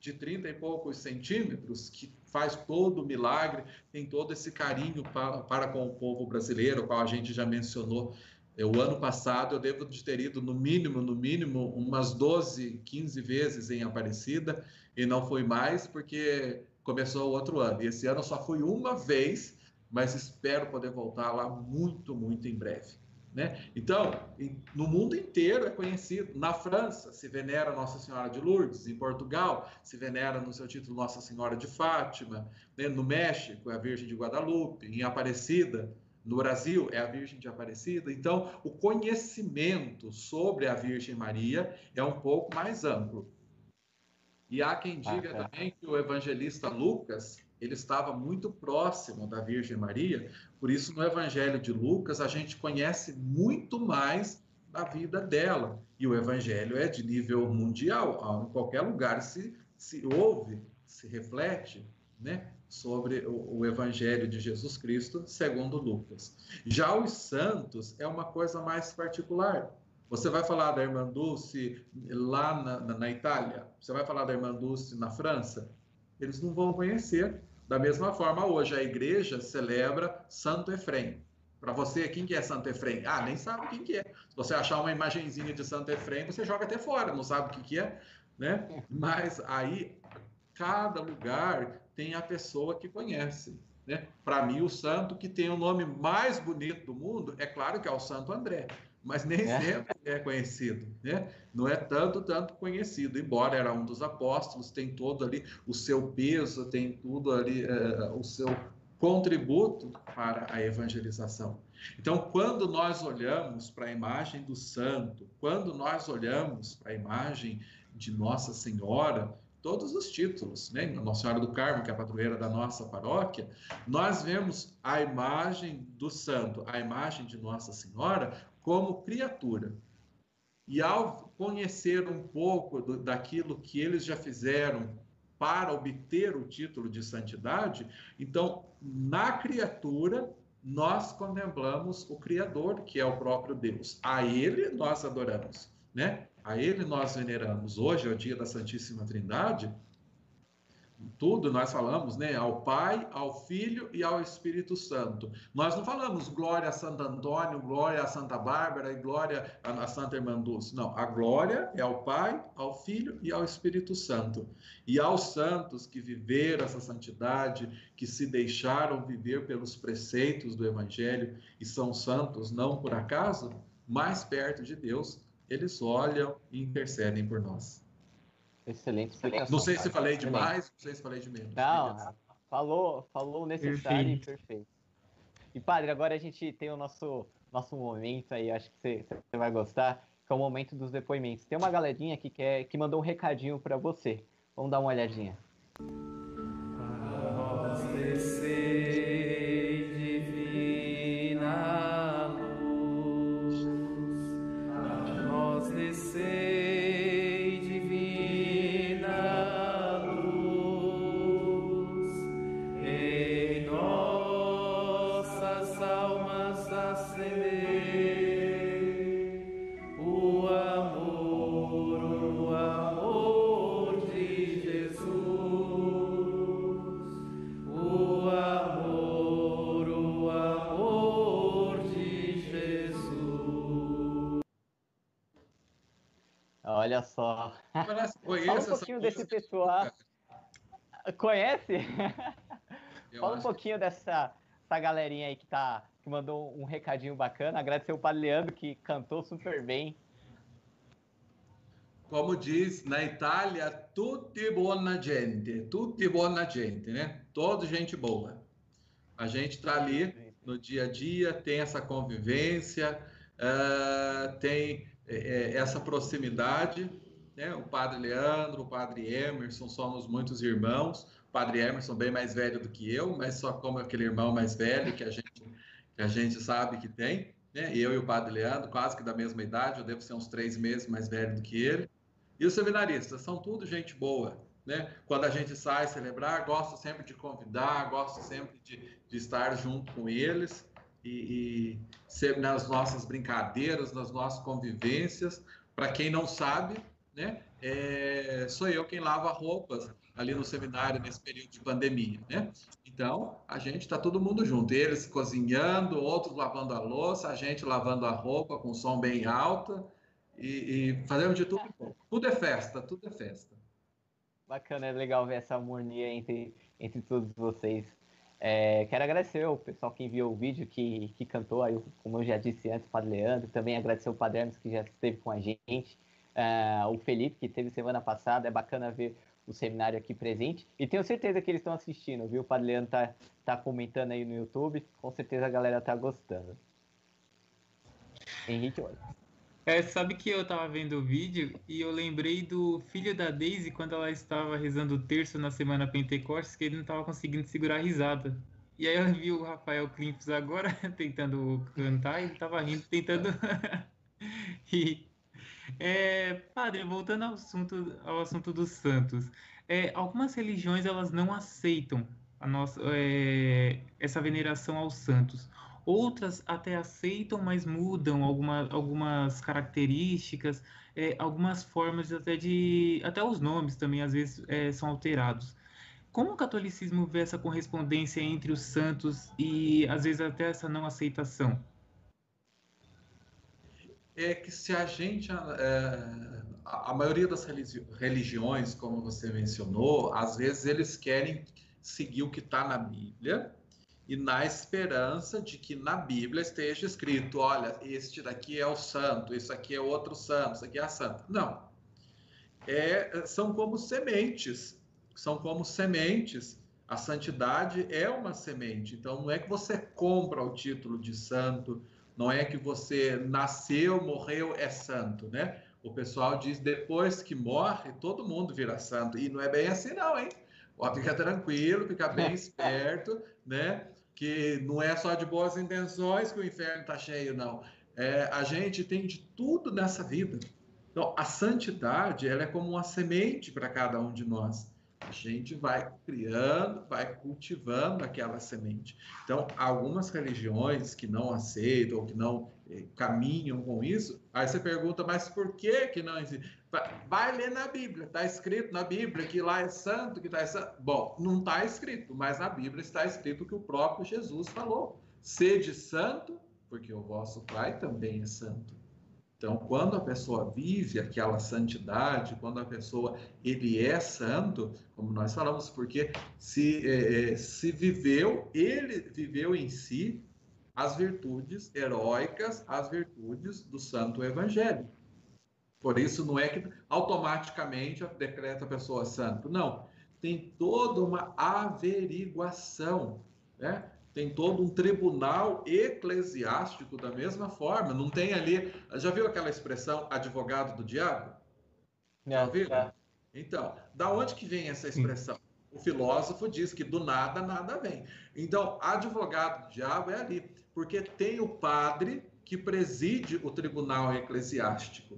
de 30 e poucos centímetros, que faz todo o milagre, tem todo esse carinho para, para com o povo brasileiro, qual a gente já mencionou. O ano passado eu devo de ter ido no mínimo, no mínimo, umas 12, 15 vezes em Aparecida, e não fui mais porque começou o outro ano. E esse ano só fui uma vez, mas espero poder voltar lá muito, muito em breve. Né? Então, no mundo inteiro é conhecido. Na França, se venera Nossa Senhora de Lourdes. Em Portugal, se venera no seu título Nossa Senhora de Fátima. Né? No México, é a Virgem de Guadalupe. Em Aparecida, no Brasil, é a Virgem de Aparecida. Então, o conhecimento sobre a Virgem Maria é um pouco mais amplo. E há quem diga ah, também que o evangelista Lucas ele estava muito próximo da Virgem Maria, por isso no Evangelho de Lucas a gente conhece muito mais da vida dela. E o Evangelho é de nível mundial, em qualquer lugar se, se ouve, se reflete né, sobre o, o Evangelho de Jesus Cristo, segundo Lucas. Já os santos é uma coisa mais particular. Você vai falar da Irmã Dulce lá na, na, na Itália? Você vai falar da Irmã Dulce na França? Eles não vão conhecer, da mesma forma, hoje a igreja celebra Santo Efrem. Para você, quem que é Santo Efrem? Ah, nem sabe quem que é. Se você achar uma imagenzinha de Santo Efrem, você joga até fora, não sabe o que, que é, né? Mas aí, cada lugar tem a pessoa que conhece. Né? Para mim, o santo que tem o nome mais bonito do mundo, é claro que é o Santo André mas nem é. sempre é conhecido, né? Não é tanto, tanto conhecido, embora era um dos apóstolos, tem todo ali o seu peso, tem tudo ali, é, o seu contributo para a evangelização. Então, quando nós olhamos para a imagem do santo, quando nós olhamos para a imagem de Nossa Senhora, todos os títulos, né? Nossa Senhora do Carmo, que é a padroeira da nossa paróquia, nós vemos a imagem do santo, a imagem de Nossa Senhora como criatura. E ao conhecer um pouco do, daquilo que eles já fizeram para obter o título de santidade, então, na criatura, nós contemplamos o Criador, que é o próprio Deus. A Ele nós adoramos, né? A Ele nós veneramos. Hoje é o dia da Santíssima Trindade, tudo nós falamos, né, ao Pai, ao Filho e ao Espírito Santo. Nós não falamos glória a Santo Antônio, glória a Santa Bárbara e glória a Santa Irmã Dulce. Não, a glória é ao Pai, ao Filho e ao Espírito Santo. E aos santos que viveram essa santidade, que se deixaram viver pelos preceitos do Evangelho e são santos não por acaso, mais perto de Deus, eles olham e intercedem por nós. Excelente explicação. Não sei cara. se falei demais, não sei se falei de menos. Não, falou, falou necessário perfeito. e perfeito. E padre, agora a gente tem o nosso, nosso momento aí, acho que você, você vai gostar, que é o momento dos depoimentos. Tem uma galerinha que, quer, que mandou um recadinho para você. Vamos dar uma olhadinha. Olha pessoal. Conhece? Eu Fala um pouquinho que... dessa essa galerinha aí que tá que mandou um recadinho bacana. Agradecer o Padre Leandro, que cantou super bem. Como diz na Itália, tutti buona gente, tutti buona gente, né? Toda gente boa. A gente está ali no dia a dia, tem essa convivência, uh, tem é, essa proximidade. Né? O Padre Leandro, o Padre Emerson, somos muitos irmãos. O Padre Emerson bem mais velho do que eu, mas só como aquele irmão mais velho que a gente, que a gente sabe que tem. Né? Eu e o Padre Leandro, quase que da mesma idade, eu devo ser uns três meses mais velho do que ele. E os seminaristas, são tudo gente boa. Né? Quando a gente sai celebrar, gosto sempre de convidar, gosto sempre de, de estar junto com eles e, e nas nossas brincadeiras, nas nossas convivências. Para quem não sabe, né? É, sou eu quem lava roupas ali no seminário nesse período de pandemia, né? Então, a gente está todo mundo junto, eles cozinhando, outros lavando a louça, a gente lavando a roupa com som bem alto e, e fazendo de tudo. Tudo é festa, tudo é festa. Bacana, é legal ver essa harmonia entre, entre todos vocês. É, quero agradecer o pessoal que enviou o vídeo, que, que cantou, aí, como eu já disse antes, o Padre Leandro, também agradecer o Padre Hermes, que já esteve com a gente, uh, o Felipe, que teve semana passada, é bacana ver o seminário aqui presente, e tenho certeza que eles estão assistindo, viu? O Padre Leandro tá, tá comentando aí no YouTube, com certeza a galera tá gostando. Henrique, olha. É, sabe que eu tava vendo o vídeo e eu lembrei do filho da Daisy quando ela estava rezando o terço na semana Pentecostes, que ele não tava conseguindo segurar a risada. E aí eu vi o Rafael Klimpus agora tentando cantar e ele tava rindo, tentando rir. É, padre, voltando ao assunto, ao assunto dos santos, é, algumas religiões elas não aceitam a nossa, é, essa veneração aos santos. Outras até aceitam, mas mudam alguma, algumas características, é, algumas formas até de. Até os nomes também às vezes é, são alterados. Como o catolicismo vê essa correspondência entre os santos e às vezes até essa não aceitação? É que se a gente. É, a maioria das religiões, como você mencionou, às vezes eles querem seguir o que está na Bíblia e na esperança de que na Bíblia esteja escrito: olha, este daqui é o santo, isso aqui é outro santo, isso aqui é a santa. Não. É, são como sementes. São como sementes. A santidade é uma semente. Então, não é que você compra o título de santo, não é que você nasceu, morreu, é santo, né? O pessoal diz depois que morre, todo mundo vira santo. E não é bem assim, não, hein? Ó, fica tranquilo, fica bem esperto, né? que não é só de boas intenções que o inferno está cheio, não. É, a gente tem de tudo nessa vida. Então, a santidade ela é como uma semente para cada um de nós. A gente vai criando, vai cultivando aquela semente. Então, algumas religiões que não aceitam, ou que não eh, caminham com isso, aí você pergunta, mas por que que não existe? Vai ler na Bíblia, está escrito na Bíblia que lá é santo, que está santo. Bom, não está escrito, mas na Bíblia está escrito que o próprio Jesus falou: sede santo, porque o vosso Pai também é santo. Então, quando a pessoa vive aquela santidade, quando a pessoa ele é santo, como nós falamos, porque se, é, é se viveu, ele viveu em si as virtudes heróicas, as virtudes do Santo Evangelho. Por isso, não é que automaticamente decreta a pessoa santo. Não. Tem toda uma averiguação. Né? Tem todo um tribunal eclesiástico da mesma forma. Não tem ali. Já viu aquela expressão advogado do diabo? Já ouviu? É. Então, da onde que vem essa expressão? O filósofo diz que do nada, nada vem. Então, advogado do diabo é ali, porque tem o padre que preside o tribunal eclesiástico.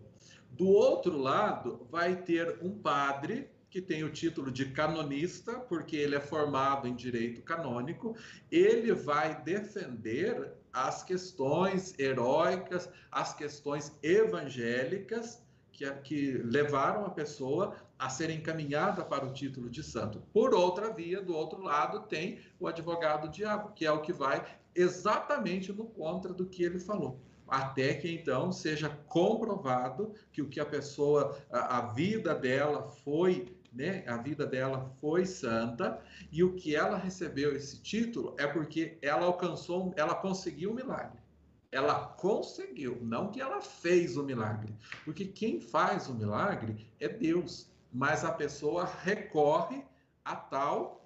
Do outro lado, vai ter um padre que tem o título de canonista, porque ele é formado em direito canônico, ele vai defender as questões heróicas, as questões evangélicas que, que levaram a pessoa a ser encaminhada para o título de santo. Por outra via, do outro lado, tem o advogado diabo, que é o que vai exatamente no contra do que ele falou até que então seja comprovado que o que a pessoa, a, a vida dela foi né? A vida dela foi santa e o que ela recebeu esse título é porque ela alcançou, ela conseguiu um milagre. Ela conseguiu, não que ela fez o milagre, porque quem faz o milagre é Deus, mas a pessoa recorre a tal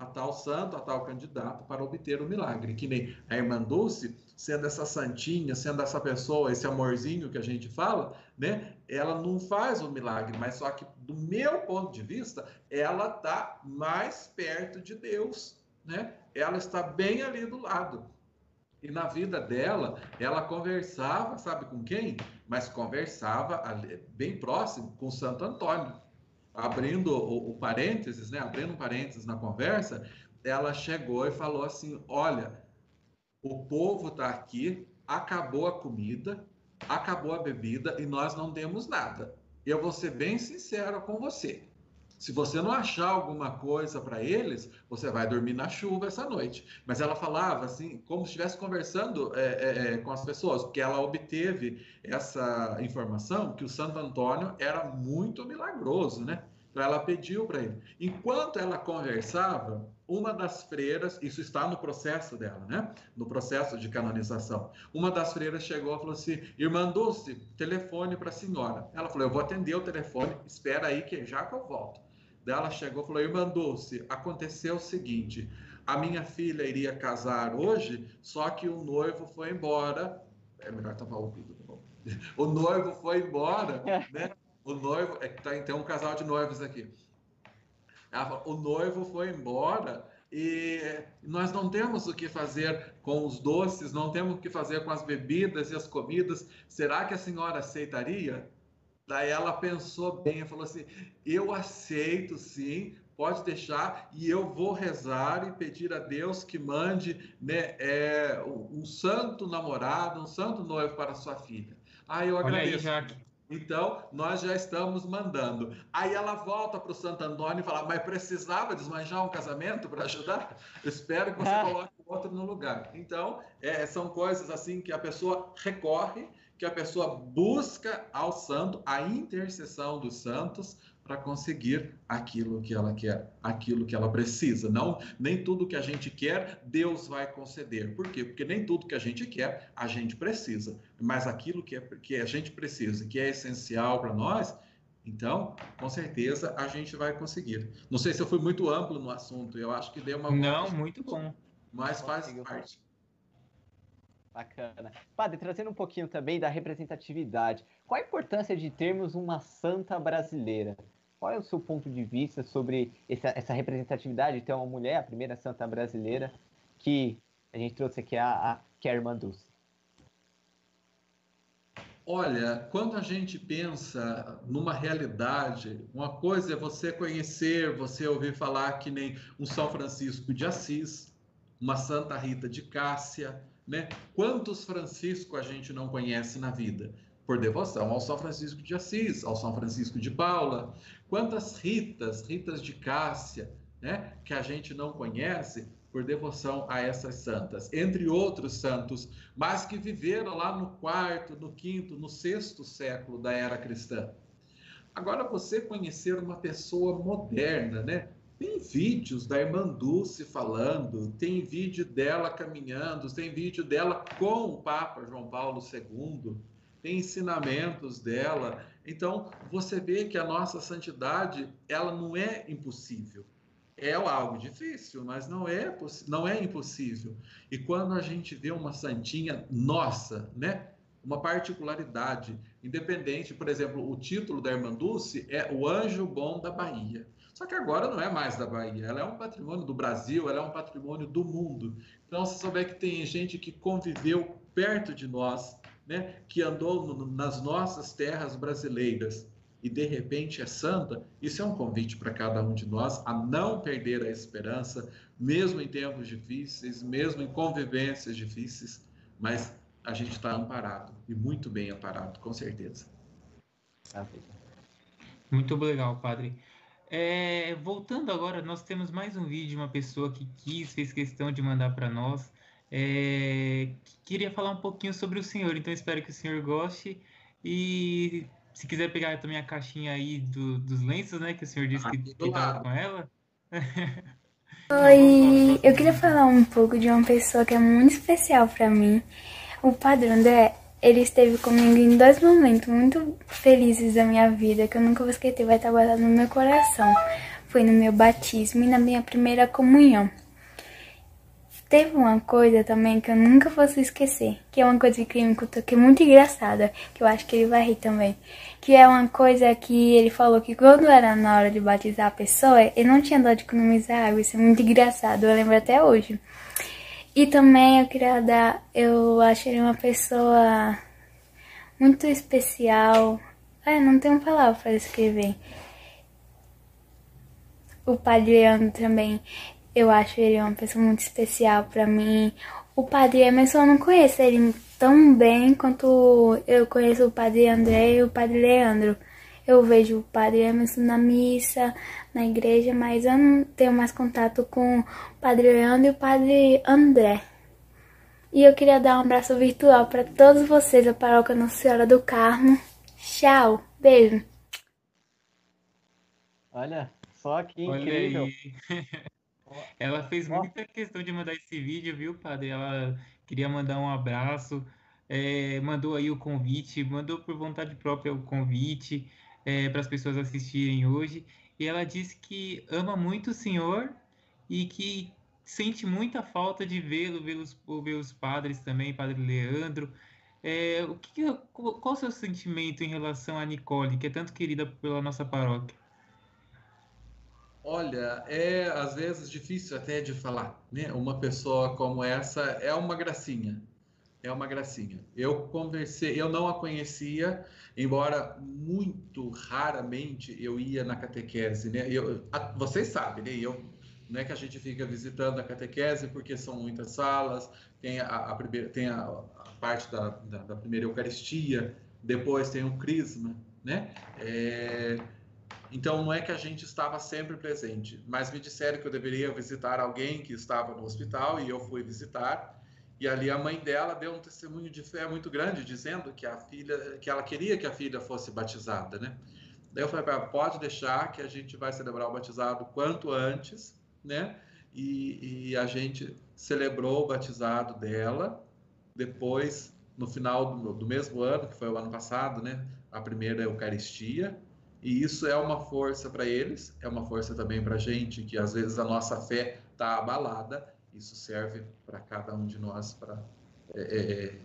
a tal santo, a tal candidato para obter o milagre. Que nem a irmã Dulce, sendo essa santinha, sendo essa pessoa, esse amorzinho que a gente fala, né? Ela não faz o milagre, mas só que do meu ponto de vista, ela está mais perto de Deus, né? Ela está bem ali do lado. E na vida dela, ela conversava, sabe com quem? Mas conversava ali, bem próximo com Santo Antônio abrindo o, o parênteses, né, abrindo um parênteses na conversa, ela chegou e falou assim: Olha, o povo está aqui, acabou a comida, acabou a bebida e nós não temos nada. Eu vou ser bem sincero com você. Se você não achar alguma coisa para eles, você vai dormir na chuva essa noite. Mas ela falava assim, como se estivesse conversando é, é, é, com as pessoas, porque ela obteve essa informação que o Santo Antônio era muito milagroso, né? Então ela pediu para ele. Enquanto ela conversava, uma das freiras, isso está no processo dela, né? No processo de canonização. Uma das freiras chegou e falou assim: Irmã Dulce, telefone para a senhora. Ela falou: Eu vou atender o telefone, espera aí que já que eu volto. Daí ela chegou e falou: Irmã Dulce, aconteceu o seguinte: a minha filha iria casar hoje, só que o noivo foi embora. É melhor tapar o ouvido. Tá o noivo foi embora, né? O noivo, é que tá, tem um casal de noivos aqui. Fala, o noivo foi embora e nós não temos o que fazer com os doces, não temos o que fazer com as bebidas e as comidas. Será que a senhora aceitaria? Daí ela pensou bem e falou assim: Eu aceito sim, pode deixar, e eu vou rezar e pedir a Deus que mande né, é, um santo namorado, um santo noivo para sua filha. Ah, eu agradeço. Olha aí, Jaque. Então, nós já estamos mandando. Aí ela volta para o Santo Antônio e fala: Mas precisava desmanjar um casamento para ajudar? Espero que você coloque o outro no lugar. Então, é, são coisas assim que a pessoa recorre, que a pessoa busca ao santo, a intercessão dos santos, para conseguir aquilo que ela quer, aquilo que ela precisa. Não, nem tudo que a gente quer, Deus vai conceder. Por quê? Porque nem tudo que a gente quer, a gente precisa. Mas aquilo que, é, que a gente precisa, que é essencial para nós, então, com certeza, a gente vai conseguir. Não sei se eu fui muito amplo no assunto, eu acho que deu uma. Não, muito bom. Mas faz parte. Bacana. Padre, trazendo um pouquinho também da representatividade. Qual a importância de termos uma santa brasileira? Qual é o seu ponto de vista sobre essa, essa representatividade de ter uma mulher, a primeira santa brasileira, que a gente trouxe aqui, a, a, que é a irmã Dulce? Olha, quando a gente pensa numa realidade, uma coisa é você conhecer, você ouvir falar que nem um São Francisco de Assis, uma Santa Rita de Cássia, né? Quantos Francisco a gente não conhece na vida? Por devoção ao São Francisco de Assis, ao São Francisco de Paula. Quantas Ritas, Ritas de Cássia, né, que a gente não conhece por devoção a essas santas, entre outros santos, mas que viveram lá no quarto, no quinto, no sexto século da era cristã. Agora, você conhecer uma pessoa moderna, né? Tem vídeos da irmã Dulce falando, tem vídeo dela caminhando, tem vídeo dela com o Papa João Paulo II, tem ensinamentos dela. Então, você vê que a nossa santidade, ela não é impossível. É algo difícil, mas não é, não é impossível. E quando a gente vê uma santinha nossa, né? Uma particularidade, independente, por exemplo, o título da Irmã Dulce é o Anjo Bom da Bahia. Só que agora não é mais da Bahia, ela é um patrimônio do Brasil, ela é um patrimônio do mundo. Então, se souber que tem gente que conviveu perto de nós, né, que andou no, nas nossas terras brasileiras e de repente é santa, isso é um convite para cada um de nós a não perder a esperança, mesmo em tempos difíceis, mesmo em convivências difíceis, mas a gente está amparado e muito bem amparado, com certeza. Muito legal, padre. É, voltando agora, nós temos mais um vídeo de uma pessoa que quis, fez questão de mandar para nós é, queria falar um pouquinho sobre o senhor, então espero que o senhor goste e se quiser pegar também a caixinha aí do, dos lenços, né? Que o senhor disse que, que tava com ela. Oi, eu queria falar um pouco de uma pessoa que é muito especial para mim. O Padre André, ele esteve comigo em dois momentos muito felizes da minha vida, que eu nunca vou esquecer, vai estar guardado no meu coração. Foi no meu batismo e na minha primeira comunhão. Teve uma coisa também que eu nunca fosse esquecer, que é uma coisa que ele me contou que é muito engraçada, que eu acho que ele vai rir também. Que é uma coisa que ele falou que quando era na hora de batizar a pessoa, ele não tinha dó de economizar água, isso é muito engraçado, eu lembro até hoje. E também eu queria dar, eu acho ele uma pessoa muito especial. É, não tenho palavra para escrever. O Padre Leandro também, eu acho ele uma pessoa muito especial para mim. O Padre Emerson eu não conheço ele tão bem quanto eu conheço o Padre André e o Padre Leandro. Eu vejo o Padre Emerson na missa, na igreja, mas eu não tenho mais contato com o Padre Leandro e o Padre André. E eu queria dar um abraço virtual para todos vocês da Paróquia Nossa Senhora do Carmo. Tchau, beijo. Olha, só que Olha incrível. Ela fez muita questão de mandar esse vídeo, viu, padre? Ela queria mandar um abraço, é, mandou aí o convite, mandou por vontade própria o convite para as pessoas assistirem hoje. E ela disse que ama muito o senhor e que sente muita falta de vê-lo, ver os, ver os padres também, padre Leandro. É, o que, qual o seu sentimento em relação a Nicole, que é tanto querida pela nossa paróquia? Olha, é às vezes difícil até de falar, né? Uma pessoa como essa é uma gracinha, é uma gracinha. Eu conversei, eu não a conhecia, embora muito raramente eu ia na catequese, né? Eu, a- vocês sabem, né? Eu, não é que a gente fica visitando a catequese porque são muitas salas, tem a, a primeira, tem a, a parte da, da, da primeira Eucaristia, depois tem o Crisma, né? É, então não é que a gente estava sempre presente, mas me disseram que eu deveria visitar alguém que estava no hospital e eu fui visitar. E ali a mãe dela deu um testemunho de fé muito grande, dizendo que a filha, que ela queria que a filha fosse batizada, né? Daí eu falei para ela, pode deixar que a gente vai celebrar o batizado quanto antes, né? E, e a gente celebrou o batizado dela. Depois, no final do, do mesmo ano, que foi o ano passado, né? A primeira Eucaristia. E isso é uma força para eles, é uma força também para a gente, que às vezes a nossa fé está abalada. Isso serve para cada um de nós para é, é,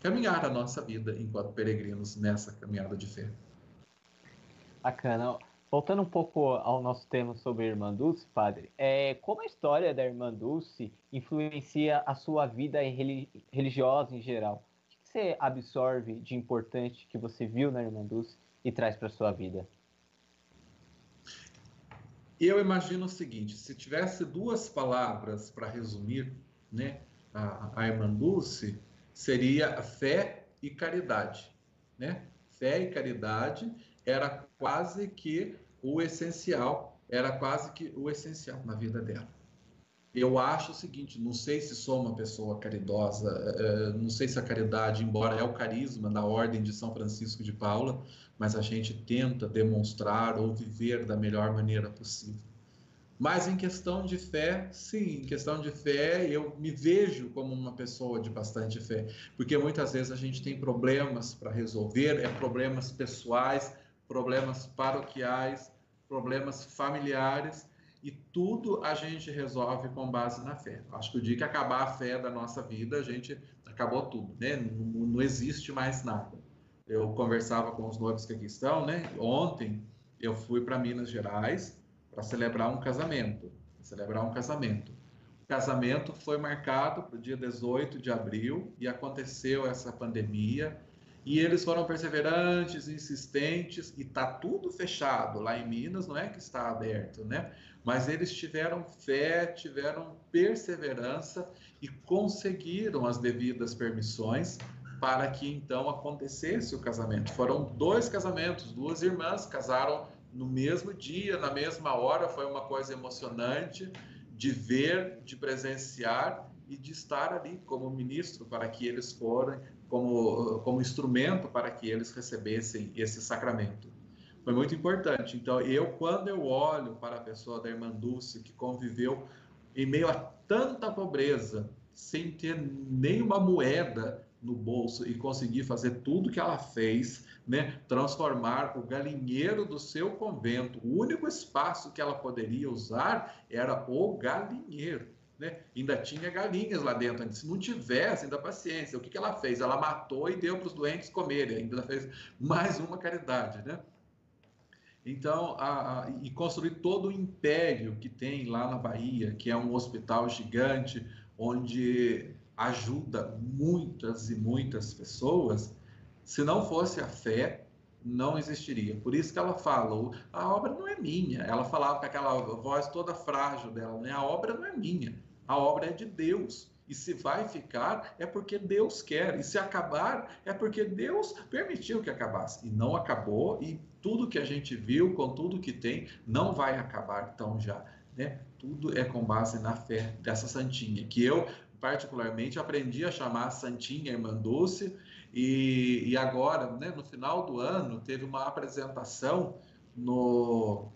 caminhar a nossa vida enquanto peregrinos nessa caminhada de fé. Bacana. Voltando um pouco ao nosso tema sobre a Irmã Dulce, padre, é, como a história da Irmã Dulce influencia a sua vida reli- religiosa em geral? O que você absorve de importante que você viu na Irmã Dulce e traz para sua vida? Eu imagino o seguinte: se tivesse duas palavras para resumir, né, a, a irmã Dulce, seria fé e caridade, né? Fé e caridade era quase que o essencial, era quase que o essencial na vida dela. Eu acho o seguinte, não sei se sou uma pessoa caridosa, eh, não sei se a caridade, embora é o carisma da ordem de São Francisco de Paula, mas a gente tenta demonstrar ou viver da melhor maneira possível. Mas em questão de fé, sim, em questão de fé, eu me vejo como uma pessoa de bastante fé, porque muitas vezes a gente tem problemas para resolver, é problemas pessoais, problemas paroquiais, problemas familiares, e tudo a gente resolve com base na fé. Acho que o dia que acabar a fé da nossa vida, a gente acabou tudo, né? Não, não existe mais nada. Eu conversava com os noivos que aqui estão, né? Ontem eu fui para Minas Gerais para celebrar um casamento, celebrar um casamento. O casamento foi marcado para o dia 18 de abril e aconteceu essa pandemia e eles foram perseverantes, insistentes e tá tudo fechado lá em Minas, não é que está aberto, né? Mas eles tiveram fé, tiveram perseverança e conseguiram as devidas permissões para que então acontecesse o casamento. Foram dois casamentos, duas irmãs casaram no mesmo dia, na mesma hora, foi uma coisa emocionante de ver, de presenciar e de estar ali como ministro para que eles foram como, como instrumento para que eles recebessem esse sacramento. Foi muito importante. Então, eu, quando eu olho para a pessoa da irmã Dulce, que conviveu em meio a tanta pobreza, sem ter nenhuma moeda no bolso e conseguir fazer tudo que ela fez, né? transformar o galinheiro do seu convento, o único espaço que ela poderia usar era o galinheiro. Né? Ainda tinha galinhas lá dentro. Se não tivesse, ainda paciência. O que, que ela fez? Ela matou e deu para os doentes comerem. Ainda fez mais uma caridade, né? Então, a, a, e construir todo o império que tem lá na Bahia, que é um hospital gigante, onde ajuda muitas e muitas pessoas, se não fosse a fé, não existiria. Por isso que ela fala, a obra não é minha. Ela falava com aquela voz toda frágil dela, né? A obra não é minha, a obra é de Deus. E se vai ficar, é porque Deus quer. E se acabar, é porque Deus permitiu que acabasse. E não acabou, e tudo que a gente viu, com tudo que tem, não vai acabar tão já. Né? Tudo é com base na fé dessa santinha, que eu particularmente aprendi a chamar Santinha Irmã Dulce, e, e agora, né, no final do ano, teve uma apresentação no,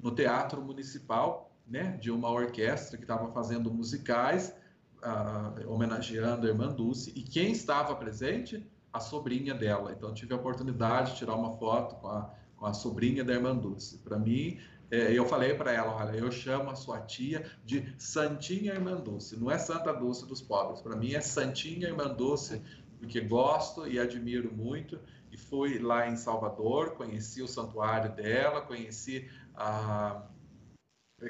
no Teatro Municipal, né, de uma orquestra que estava fazendo musicais, uh, homenageando a Irmã Dulce, e quem estava presente? A sobrinha dela. Então, tive a oportunidade de tirar uma foto com a, com a sobrinha da Irmã Dulce. Para mim, eu falei para ela, olha, eu chamo a sua tia de Santinha Irmã Dulce, não é Santa Dulce dos pobres, para mim é Santinha Irmã Dulce, porque gosto e admiro muito, e fui lá em Salvador, conheci o santuário dela, conheci a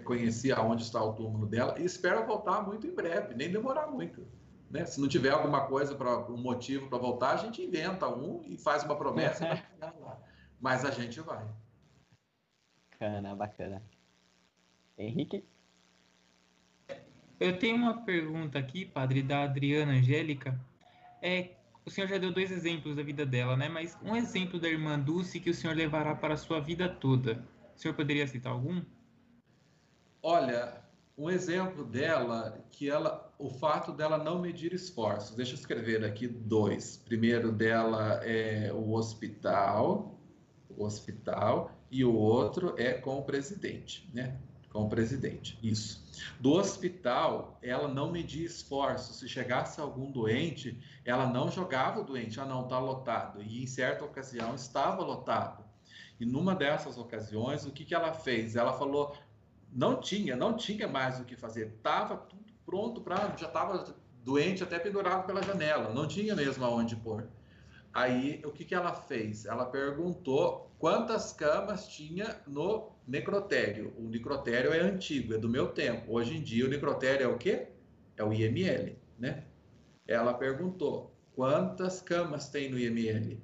conheci aonde está o túmulo dela e espero voltar muito em breve, nem demorar muito. Né? Se não tiver alguma coisa para um motivo para voltar, a gente inventa um e faz uma promessa, mas a gente vai. Bacana, bacana. Henrique? Eu tenho uma pergunta aqui, padre, da Adriana Angélica. É, o senhor já deu dois exemplos da vida dela, né? Mas um exemplo da irmã Dulce que o senhor levará para a sua vida toda. O senhor poderia citar algum? Olha, um exemplo dela que ela, o fato dela não medir esforços. Deixa eu escrever aqui dois. Primeiro dela é o hospital, o hospital e o outro é com o presidente, né? Com o presidente, isso. Do hospital, ela não media esforço. Se chegasse algum doente, ela não jogava o doente, ah, não, está lotado. E em certa ocasião estava lotado. E numa dessas ocasiões, o que, que ela fez? Ela falou, não tinha, não tinha mais o que fazer. Estava tudo pronto para, já estava doente até pendurado pela janela, não tinha mesmo aonde pôr. Aí, o que, que ela fez? Ela perguntou quantas camas tinha no necrotério. O necrotério é antigo, é do meu tempo. Hoje em dia, o necrotério é o quê? É o IML, né? Ela perguntou quantas camas tem no IML.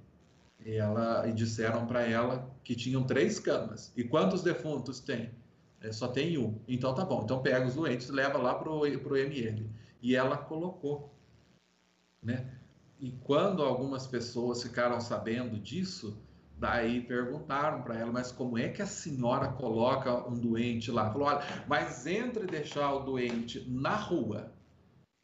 E, ela, e disseram para ela que tinham três camas. E quantos defuntos tem? É, só tem um. Então tá bom. Então pega os doentes leva lá para o IML. E ela colocou, né? E quando algumas pessoas ficaram sabendo disso, daí perguntaram para ela, mas como é que a senhora coloca um doente lá? Falou, olha, mas entre deixar o doente na rua,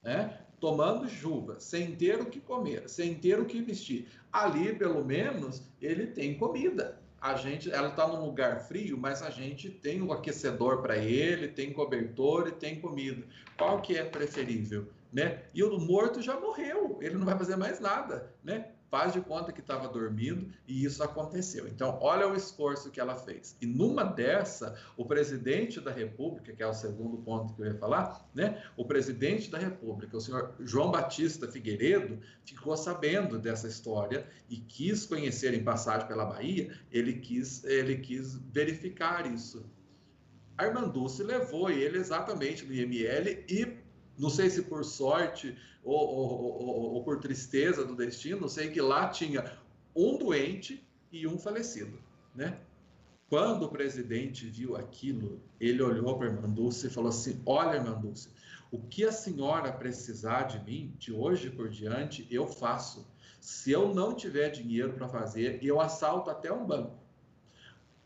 né? tomando chuva, sem ter o que comer, sem ter o que vestir, ali pelo menos ele tem comida. A gente, ela está num lugar frio, mas a gente tem o um aquecedor para ele, tem cobertor e tem comida. Qual que é preferível? Né? E o morto já morreu, ele não vai fazer mais nada, né? Faz de conta que estava dormindo e isso aconteceu. Então, olha o esforço que ela fez. E numa dessa, o presidente da República, que é o segundo ponto que eu ia falar, né? O presidente da República, o senhor João Batista Figueiredo, ficou sabendo dessa história e quis conhecer em passagem pela Bahia, ele quis, ele quis verificar isso. A irmã Dulce levou ele exatamente no IML e não sei se por sorte ou, ou, ou, ou, por tristeza do destino, sei que lá tinha um doente e um falecido, né? Quando o presidente viu aquilo, ele olhou para a irmã Dulce e falou assim: Olha, irmã Dulce, o que a senhora precisar de mim, de hoje por diante, eu faço. Se eu não tiver dinheiro para fazer, eu assalto até um banco.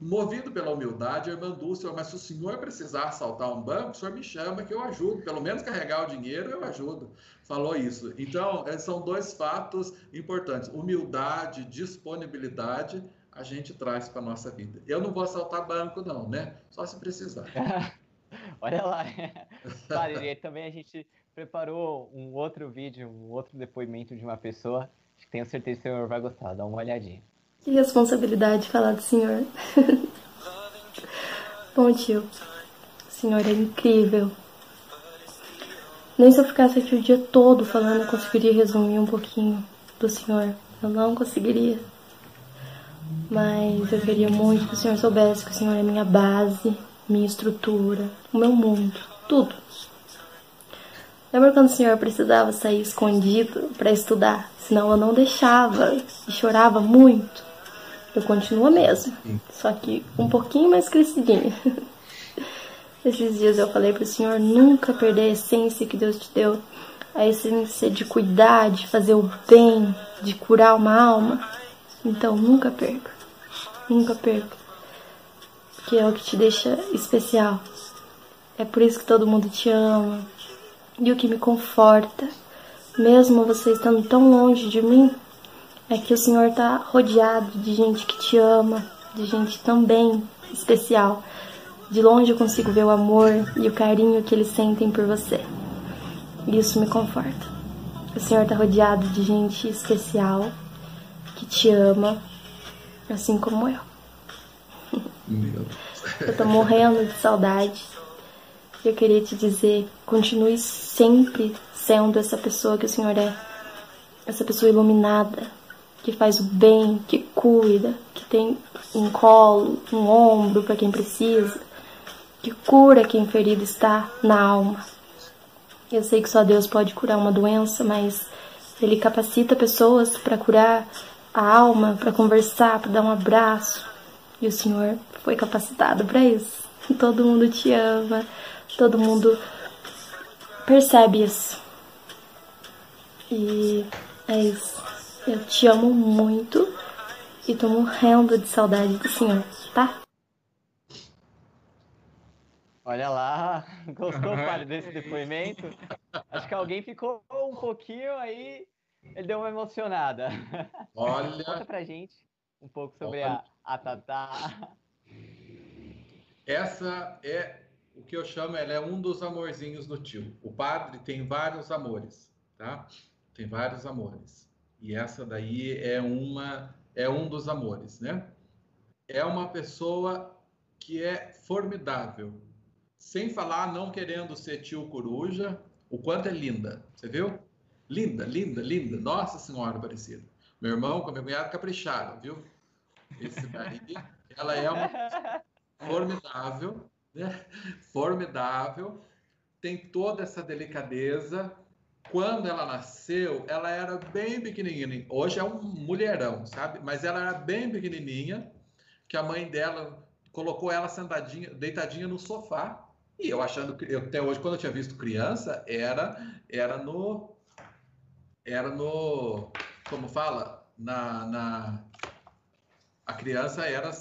Movido pela humildade, a irmã Dulce, mas se o senhor precisar assaltar um banco, o senhor me chama que eu ajudo, pelo menos carregar o dinheiro eu ajudo. Falou isso. Então, eh, são dois fatos importantes: humildade, disponibilidade, a gente traz para nossa vida. Eu não vou assaltar banco, não, né? Só se precisar. Olha lá. E também a gente preparou um outro vídeo, um outro depoimento de uma pessoa. Tenho certeza que o senhor vai gostar. Dá uma olhadinha. Que responsabilidade falar do senhor. Bom, tio. O senhor é incrível. Nem se eu ficasse aqui o dia todo falando, eu conseguiria resumir um pouquinho do senhor. Eu não conseguiria. Mas eu queria muito que o senhor soubesse que o senhor é minha base, minha estrutura, o meu mundo, tudo. Lembra quando o senhor precisava sair escondido para estudar? Senão eu não deixava e chorava muito. Eu continuo mesmo, só que um pouquinho mais crescidinha. Esses dias eu falei para o senhor nunca perder a essência que Deus te deu, a essência de cuidar, de fazer o bem, de curar uma alma. Então nunca perca, nunca perca, porque é o que te deixa especial. É por isso que todo mundo te ama, e o que me conforta, mesmo você estando tão longe de mim, é que o Senhor está rodeado de gente que te ama, de gente também especial. De longe eu consigo ver o amor e o carinho que eles sentem por você. E isso me conforta. O Senhor está rodeado de gente especial que te ama, assim como eu. Eu tô morrendo de saudade eu queria te dizer, continue sempre sendo essa pessoa que o Senhor é. Essa pessoa iluminada, que faz o bem, que cuida, que tem um colo, um ombro para quem precisa, que cura quem ferido está na alma. Eu sei que só Deus pode curar uma doença, mas Ele capacita pessoas para curar a alma, para conversar, para dar um abraço. E o Senhor foi capacitado para isso. Todo mundo te ama, todo mundo percebe isso. E é isso. Eu te amo muito e tô morrendo de saudade do senhor, tá? Olha lá, gostou, padre, desse depoimento? Acho que alguém ficou um pouquinho aí, ele deu uma emocionada. Olha. Conta pra gente um pouco sobre a, a Tatá. Essa é o que eu chamo, ela é um dos amorzinhos do tio. O padre tem vários amores, tá? Tem vários amores. E essa daí é uma é um dos amores, né? É uma pessoa que é formidável. Sem falar não querendo ser tio coruja, o quanto é linda. Você viu? Linda, linda, linda. Nossa Senhora Aparecida. Meu irmão com a minha cunhada capricharam, viu? Esse daí, ela é uma formidável né? formidável, tem toda essa delicadeza. Quando ela nasceu, ela era bem pequenininha. Hoje é um mulherão, sabe? Mas ela era bem pequenininha, que a mãe dela colocou ela sentadinha, deitadinha no sofá. E eu achando que eu, até hoje quando eu tinha visto criança, era era no era no como fala, na, na a criança era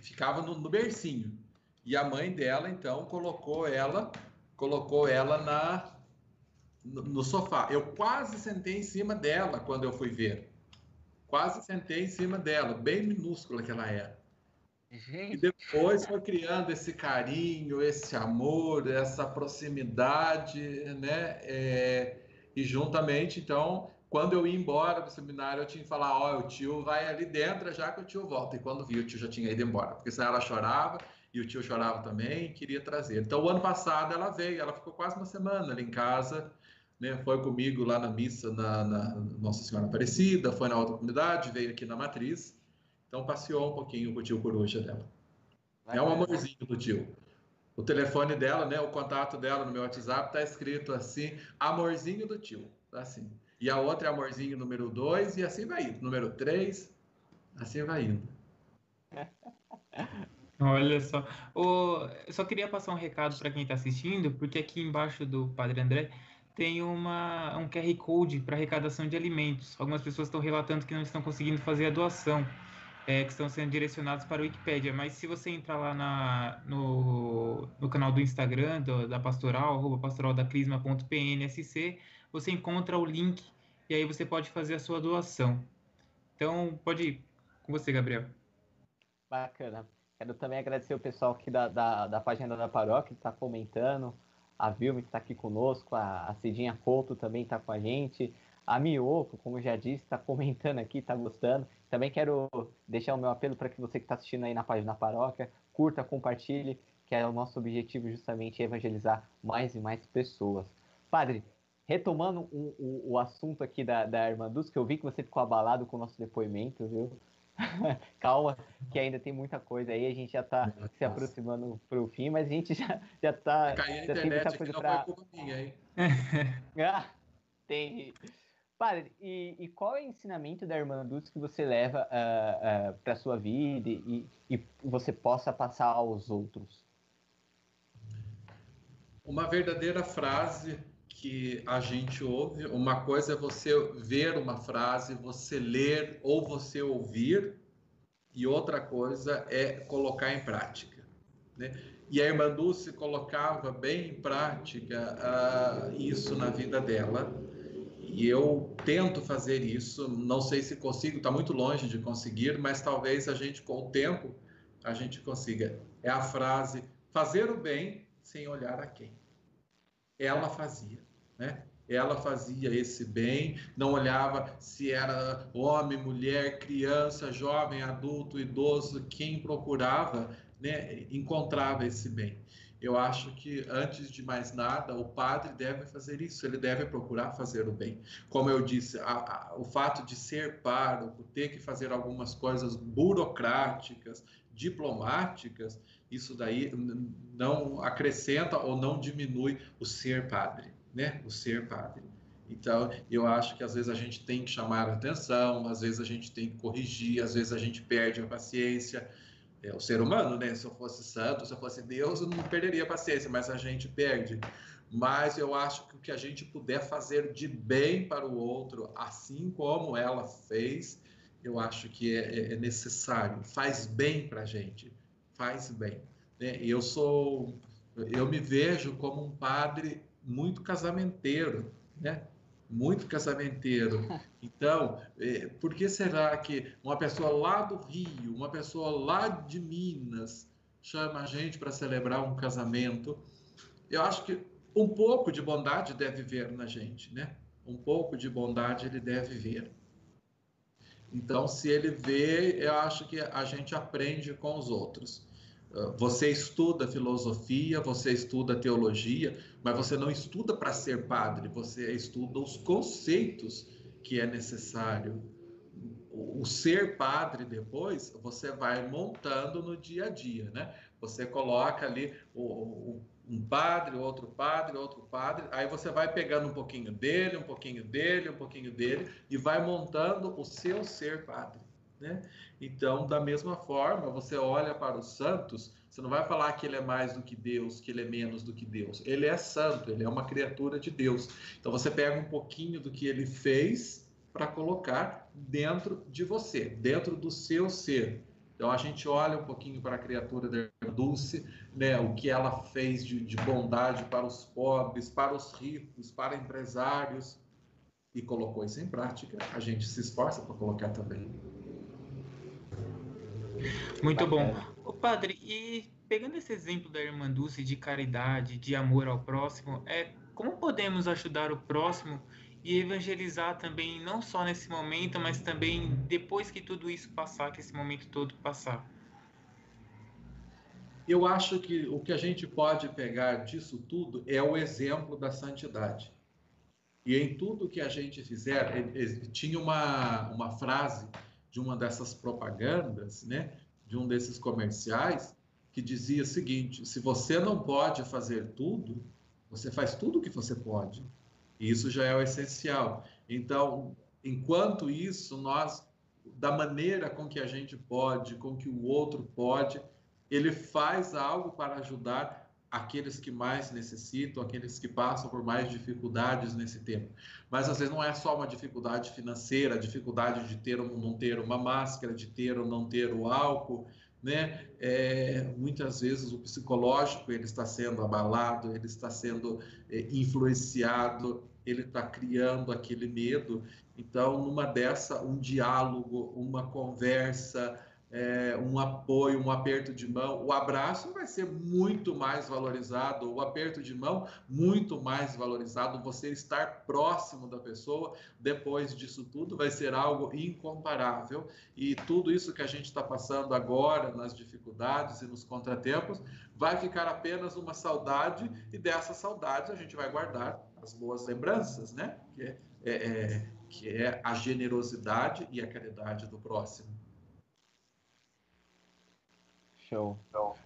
ficava no, no bercinho. E a mãe dela, então, colocou ela, colocou ela na no, no sofá. Eu quase sentei em cima dela quando eu fui ver. Quase sentei em cima dela, bem minúscula que ela era. Gente. E depois foi criando esse carinho, esse amor, essa proximidade, né? É, e juntamente, então, quando eu ia embora do seminário, eu tinha que falar: ó, oh, o tio vai ali dentro já que o tio volta. E quando vi, o tio já tinha ido embora, porque senão ela chorava e o tio chorava também, queria trazer. Então, o ano passado ela veio, ela ficou quase uma semana ali em casa, né? Foi comigo lá na missa na, na Nossa Senhora Aparecida, foi na outra comunidade, veio aqui na Matriz. Então, passeou um pouquinho com o tio Coruja dela. Vai é um amorzinho do tio. O telefone dela, né, o contato dela no meu WhatsApp tá escrito assim, amorzinho do tio, tá assim. E a outra é amorzinho número 2 e assim vai indo. Número 3, assim vai indo. Olha só. O, eu só queria passar um recado para quem está assistindo, porque aqui embaixo do Padre André tem uma, um QR Code para arrecadação de alimentos. Algumas pessoas estão relatando que não estão conseguindo fazer a doação. é, que estão sendo direcionados para a Wikipédia, mas se você entrar lá na, no, no canal do Instagram do, da Pastoral, arroba pastoraldacrisma.pnsc, você encontra o link e aí você pode fazer a sua doação. Então, pode ir com você, Gabriel. Bacana. Quero também agradecer o pessoal aqui da, da, da página da paróquia que está comentando, a Vilma que está aqui conosco, a, a Cidinha Couto também está com a gente, a Mioco, como já disse, está comentando aqui, está gostando. Também quero deixar o meu apelo para que você que está assistindo aí na página paróquia, curta, compartilhe, que é o nosso objetivo justamente evangelizar mais e mais pessoas. Padre, retomando o, o, o assunto aqui da, da Irmã Dulce, que eu vi que você ficou abalado com o nosso depoimento, viu? Calma, que ainda tem muita coisa aí, a gente já está se aproximando para o fim, mas a gente já, já tá. Caiu a internet, tem muita coisa para. Minha, ah, tem. Padre, e, e, qual é o ensinamento da irmã Dulce que você leva uh, ah, uh, ah, para a sua vida e, e você possa passar aos outros? Uma verdadeira frase que a gente ouve. Uma coisa é você ver uma frase, você ler ou você ouvir, e outra coisa é colocar em prática. Né? E a irmã Dulce colocava bem em prática uh, isso na vida dela. E eu tento fazer isso, não sei se consigo, está muito longe de conseguir, mas talvez a gente, com o tempo, a gente consiga. É a frase: fazer o bem sem olhar a quem. Ela fazia né? Ela fazia esse bem, não olhava se era homem, mulher, criança, jovem, adulto, idoso, quem procurava, né, encontrava esse bem. Eu acho que, antes de mais nada, o padre deve fazer isso, ele deve procurar fazer o bem. Como eu disse, a, a, o fato de ser pároco, ter que fazer algumas coisas burocráticas, diplomáticas, isso daí não acrescenta ou não diminui o ser padre né, o ser padre. Então, eu acho que às vezes a gente tem que chamar a atenção, às vezes a gente tem que corrigir, às vezes a gente perde a paciência. É o ser humano, né? Se eu fosse santo, se eu fosse Deus, eu não perderia a paciência, mas a gente perde. Mas eu acho que o que a gente puder fazer de bem para o outro, assim como ela fez, eu acho que é, é, é necessário. Faz bem para a gente, faz bem. Né? Eu sou, eu me vejo como um padre muito casamenteiro, né? Muito casamenteiro. Então, é, por que será que uma pessoa lá do Rio, uma pessoa lá de Minas, chama a gente para celebrar um casamento? Eu acho que um pouco de bondade deve ver na gente, né? Um pouco de bondade ele deve ver. Então, se ele vê, eu acho que a gente aprende com os outros. Você estuda filosofia, você estuda teologia, mas você não estuda para ser padre, você estuda os conceitos que é necessário. O ser padre depois, você vai montando no dia a dia, né? Você coloca ali o, o, um padre, outro padre, outro padre, aí você vai pegando um pouquinho dele, um pouquinho dele, um pouquinho dele, e vai montando o seu ser padre. Né? Então, da mesma forma, você olha para os santos, você não vai falar que ele é mais do que Deus, que ele é menos do que Deus. Ele é santo, ele é uma criatura de Deus. Então, você pega um pouquinho do que ele fez para colocar dentro de você, dentro do seu ser. Então, a gente olha um pouquinho para a criatura da Dulce, né, o que ela fez de, de bondade para os pobres, para os ricos, para empresários, e colocou isso em prática. A gente se esforça para colocar também. Muito bom. O padre, e pegando esse exemplo da irmã Dulce de caridade, de amor ao próximo, é como podemos ajudar o próximo e evangelizar também, não só nesse momento, mas também depois que tudo isso passar, que esse momento todo passar? Eu acho que o que a gente pode pegar disso tudo é o exemplo da santidade. E em tudo que a gente fizer, tinha uma, uma frase de uma dessas propagandas, né, de um desses comerciais, que dizia o seguinte: se você não pode fazer tudo, você faz tudo o que você pode. E isso já é o essencial. Então, enquanto isso, nós, da maneira com que a gente pode, com que o outro pode, ele faz algo para ajudar aqueles que mais necessitam, aqueles que passam por mais dificuldades nesse tempo. Mas às vezes não é só uma dificuldade financeira, a dificuldade de ter ou não ter uma máscara, de ter ou não ter o álcool, né? É, muitas vezes o psicológico ele está sendo abalado, ele está sendo é, influenciado, ele está criando aquele medo. Então, numa dessa, um diálogo, uma conversa, é, um apoio, um aperto de mão. O abraço vai ser muito mais valorizado, o aperto de mão muito mais valorizado. Você estar próximo da pessoa depois disso tudo vai ser algo incomparável. E tudo isso que a gente está passando agora, nas dificuldades e nos contratempos, vai ficar apenas uma saudade, e dessa saudade a gente vai guardar as boas lembranças, né? Que é, é, é que é a generosidade e a caridade do próximo. Show.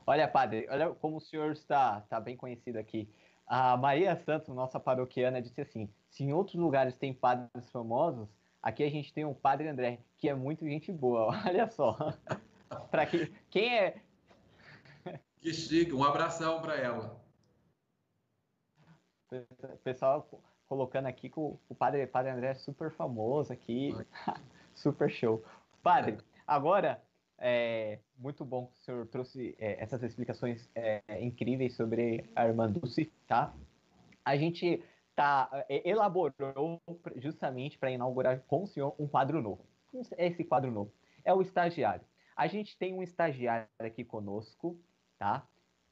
Olha, padre, olha como o senhor está, está bem conhecido aqui. A Maria Santos, nossa paroquiana, disse assim: se em outros lugares tem padres famosos, aqui a gente tem um padre André, que é muito gente boa. Olha só. para que, quem é. Que chique, um abração para ela. Pessoal colocando aqui que o, o padre, padre André é super famoso aqui. super show. Padre, agora é muito bom que o senhor trouxe é, essas explicações é, incríveis sobre a irmã Dulce, tá? A gente tá, é, elaborou justamente para inaugurar com o senhor um quadro novo. É esse quadro novo é o estagiário. A gente tem um estagiário aqui conosco, tá?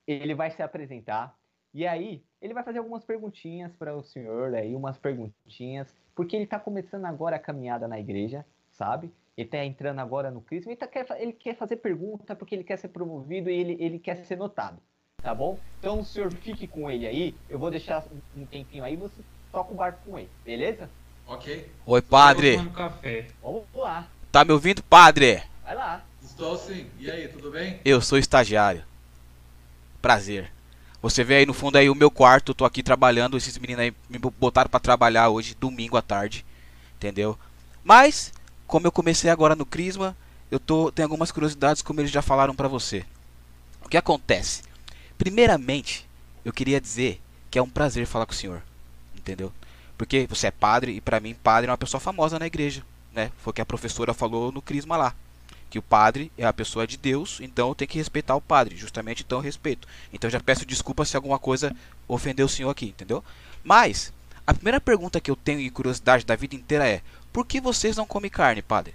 Ele vai se apresentar e aí ele vai fazer algumas perguntinhas para o senhor aí, umas perguntinhas, porque ele está começando agora a caminhada na igreja, sabe? Ele está entrando agora no Crisma, ele, tá, quer, ele quer fazer pergunta porque ele quer ser promovido e ele, ele quer ser notado, tá bom? Então o senhor fique com ele aí, eu vou deixar um tempinho aí, você toca o barco com ele, beleza? Ok. Oi, padre. Vamos lá. Tá me ouvindo, padre? Vai lá. Estou sim. E aí, tudo bem? Eu sou estagiário. Prazer. Você vê aí no fundo aí o meu quarto, eu tô aqui trabalhando, esses meninos aí me botaram para trabalhar hoje, domingo à tarde, entendeu? Mas como eu comecei agora no Crisma, eu tô, tenho algumas curiosidades, como eles já falaram para você. O que acontece? Primeiramente, eu queria dizer que é um prazer falar com o senhor, entendeu? Porque você é padre e para mim padre é uma pessoa famosa na igreja, né? Foi o que a professora falou no Crisma lá, que o padre é a pessoa de Deus, então tenho que respeitar o padre, justamente então eu respeito. Então eu já peço desculpa se alguma coisa ofendeu o senhor aqui, entendeu? Mas a primeira pergunta que eu tenho e curiosidade da vida inteira é: por que vocês não comem carne, padre?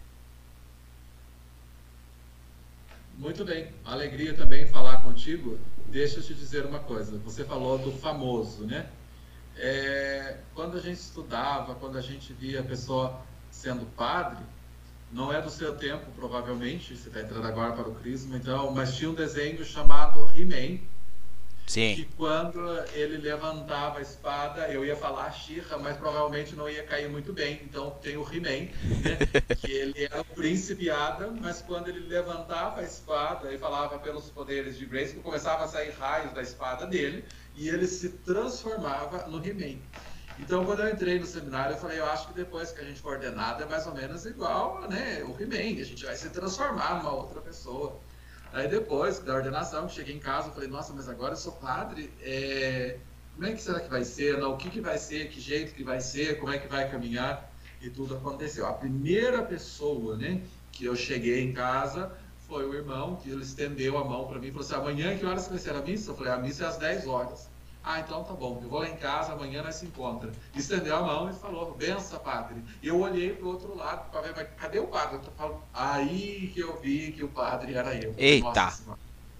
Muito bem, alegria também falar contigo. Deixa eu te dizer uma coisa. Você falou do famoso, né? É, quando a gente estudava, quando a gente via a pessoa sendo padre, não é do seu tempo, provavelmente, você está entrando agora para o Crisma, então, mas tinha um desenho chamado He-Man, Sim. que quando ele levantava a espada, eu ia falar Shira, mas provavelmente não ia cair muito bem. Então tem o He-Man, né? que ele era o príncipe Adam, mas quando ele levantava a espada e falava pelos poderes de Grace, começava a sair raios da espada dele e ele se transformava no He-Man. Então, quando eu entrei no seminário, eu falei, eu acho que depois que a gente for ordenado é mais ou menos igual né, o He-Man, a gente vai se transformar numa outra pessoa. Aí depois da ordenação, cheguei em casa, falei, nossa, mas agora eu sou padre, é... como é que será que vai ser? Não, o que, que vai ser? Que jeito que vai ser? Como é que vai caminhar? E tudo aconteceu. A primeira pessoa, né, que eu cheguei em casa foi o irmão, que ele estendeu a mão para mim e falou assim, amanhã que horas vai ser a missa? Eu falei, a missa é às 10 horas. Ah, então tá bom, eu vou lá em casa, amanhã nós se encontra. Estendeu a mão e falou, benção, padre. E eu olhei para o outro lado para ver, mas cadê o padre? Eu falo, aí que eu vi que o padre era eu. Eita!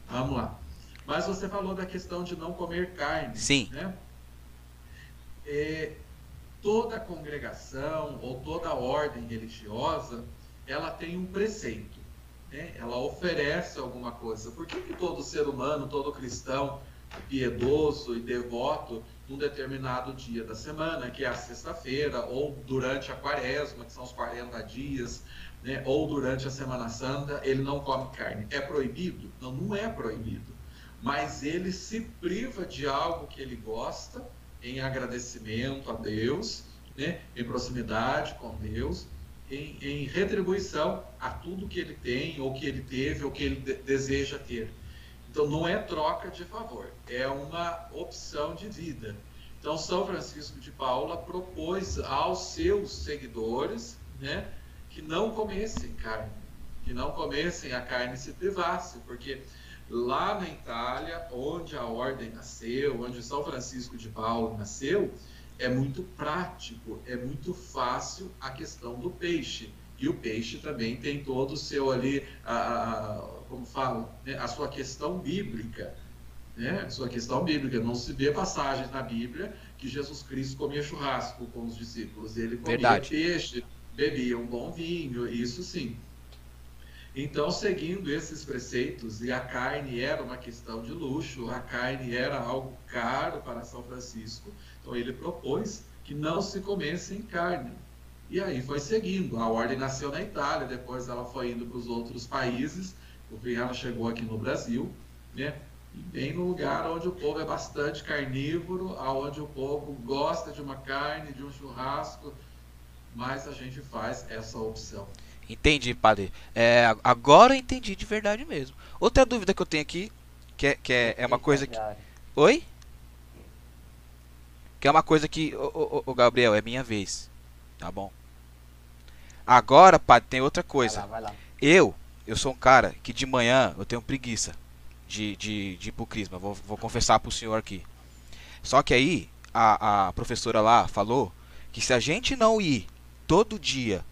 Vamos lá. Mas você falou da questão de não comer carne. Sim. Né? É, toda congregação ou toda ordem religiosa, ela tem um preceito. Né? Ela oferece alguma coisa. Por que, que todo ser humano, todo cristão, piedoso e devoto num determinado dia da semana, que é a sexta-feira, ou durante a quaresma, que são os 40 dias, né, ou durante a Semana Santa, ele não come carne. É proibido? Não, não é proibido. Mas ele se priva de algo que ele gosta, em agradecimento a Deus, né, em proximidade com Deus, em, em retribuição a tudo que ele tem, ou que ele teve, ou que ele de deseja ter. Então não é troca de favor, é uma opção de vida. Então São Francisco de Paula propôs aos seus seguidores, né, que não comessem carne, que não comessem a carne se privassem, porque lá na Itália, onde a ordem nasceu, onde São Francisco de Paula nasceu, é muito prático, é muito fácil a questão do peixe. E o peixe também tem todo o seu ali, a, a como fala, né, a sua questão bíblica. Né? A sua questão bíblica. Não se vê passagens na Bíblia que Jesus Cristo comia churrasco com os discípulos. Ele comia Verdade. peixe, bebia um bom vinho, isso sim. Então, seguindo esses preceitos, e a carne era uma questão de luxo, a carne era algo caro para São Francisco, então ele propôs que não se comessem carne. E aí foi seguindo. A ordem nasceu na Itália, depois ela foi indo para os outros países, fim ela chegou aqui no Brasil, né? E bem no lugar onde o povo é bastante carnívoro, aonde o povo gosta de uma carne, de um churrasco, mas a gente faz essa opção. Entendi, padre. É, agora eu entendi de verdade mesmo. Outra dúvida que eu tenho aqui, que é, que é, é uma coisa que. Oi? Que é uma coisa que. Ô, ô, ô, Gabriel, é minha vez. Tá bom? Agora, padre, tem outra coisa. Vai lá, vai lá. Eu, eu sou um cara que de manhã eu tenho preguiça de, de, de ir pro Crisma. Vou, vou confessar pro senhor aqui. Só que aí, a, a professora lá falou que se a gente não ir todo dia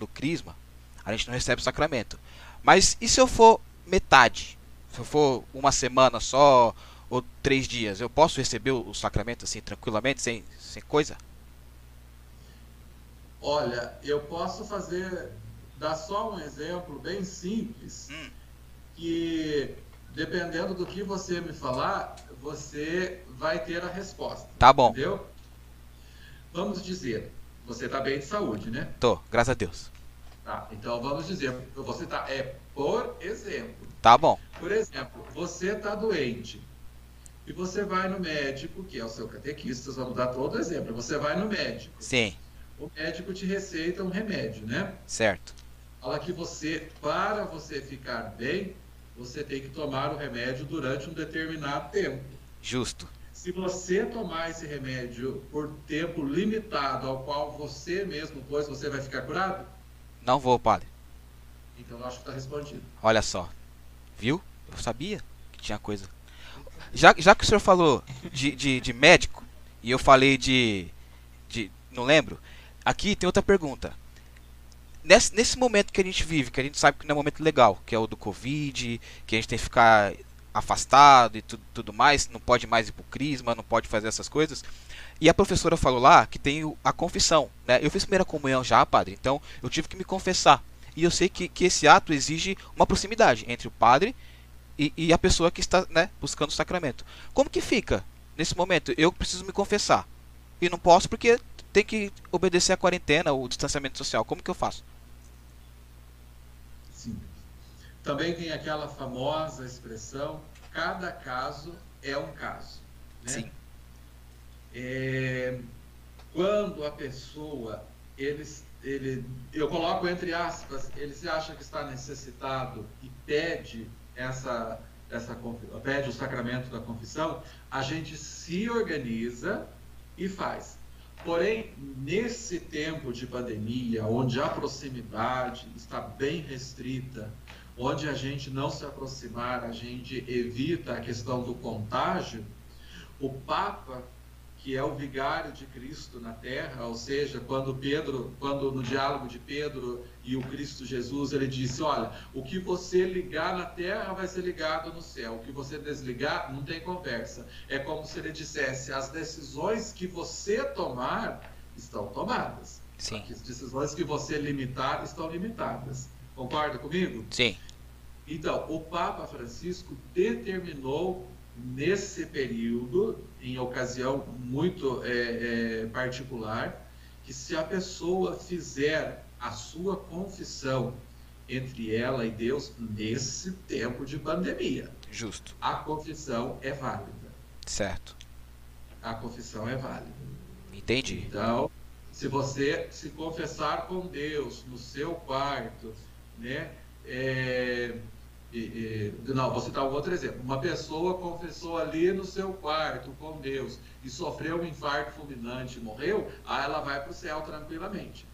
no Crisma, a gente não recebe o sacramento. Mas e se eu for metade? Se eu for uma semana só ou três dias, eu posso receber o, sacramento assim tranquilamente, sem, sem coisa? Olha, eu posso fazer, dar só um exemplo bem simples, Hum. que dependendo do que você me falar, você vai ter a resposta. Tá bom, Entendeu? Vamos dizer, você está bem de saúde, né? tô, graças a Deus. Tá, então vamos dizer, você tá, é por exemplo, Tá bom, por exemplo, você está doente e você vai no médico, que é o seu catequista, vamos dar todo exemplo, você vai no médico, sim, o médico te receita um remédio, né? certo. Fala que você, para você ficar bem, você tem que tomar o remédio durante um determinado tempo. Justo. Se você tomar esse remédio por tempo limitado, ao qual você mesmo pôs, você vai ficar curado? Não vou, padre. Então eu acho que está respondido. Olha só. Viu? Eu sabia que tinha coisa. Já, já que o senhor falou de, de, de médico, e eu falei de, de. Não lembro. Aqui tem outra pergunta. Nesse, nesse momento que a gente vive, que a gente sabe que não é um momento legal, que é o do Covid, que a gente tem que ficar afastado e tudo, tudo mais, não pode mais ir pro Crisma, não pode fazer essas coisas. E a professora falou lá que tem a confissão, né? Eu fiz primeira comunhão já, padre, então eu tive que me confessar. E eu sei que, que esse ato exige uma proximidade entre o padre e, e a pessoa que está né, buscando o sacramento. Como que fica nesse momento? Eu preciso me confessar. E não posso porque tem que obedecer a quarentena, o distanciamento social. Como que eu faço? Sim. Também tem aquela famosa expressão: cada caso é um caso. Né? Sim. É, quando a pessoa, eles, ele, eu coloco entre aspas, ele se acha que está necessitado e pede essa, essa pede o sacramento da confissão, a gente se organiza e faz. Porém, nesse tempo de pandemia, onde a proximidade está bem restrita, onde a gente não se aproximar, a gente evita a questão do contágio, o Papa, que é o vigário de Cristo na terra, ou seja, quando Pedro, quando no diálogo de Pedro e o Cristo Jesus, ele disse: Olha, o que você ligar na terra vai ser ligado no céu, o que você desligar não tem conversa. É como se ele dissesse: As decisões que você tomar estão tomadas. Sim. As decisões que você limitar estão limitadas. Concorda comigo? Sim. Então, o Papa Francisco determinou nesse período, em ocasião muito é, é, particular, que se a pessoa fizer a sua confissão entre ela e Deus nesse tempo de pandemia, Justo. a confissão é válida. Certo. A confissão é válida. Entendi. Então, se você se confessar com Deus no seu quarto, né, é, E, e, não, vou citar um outro exemplo. Uma pessoa confessou ali no seu quarto com Deus e sofreu um infarto fulminante e morreu, aí ela vai para o céu tranquilamente.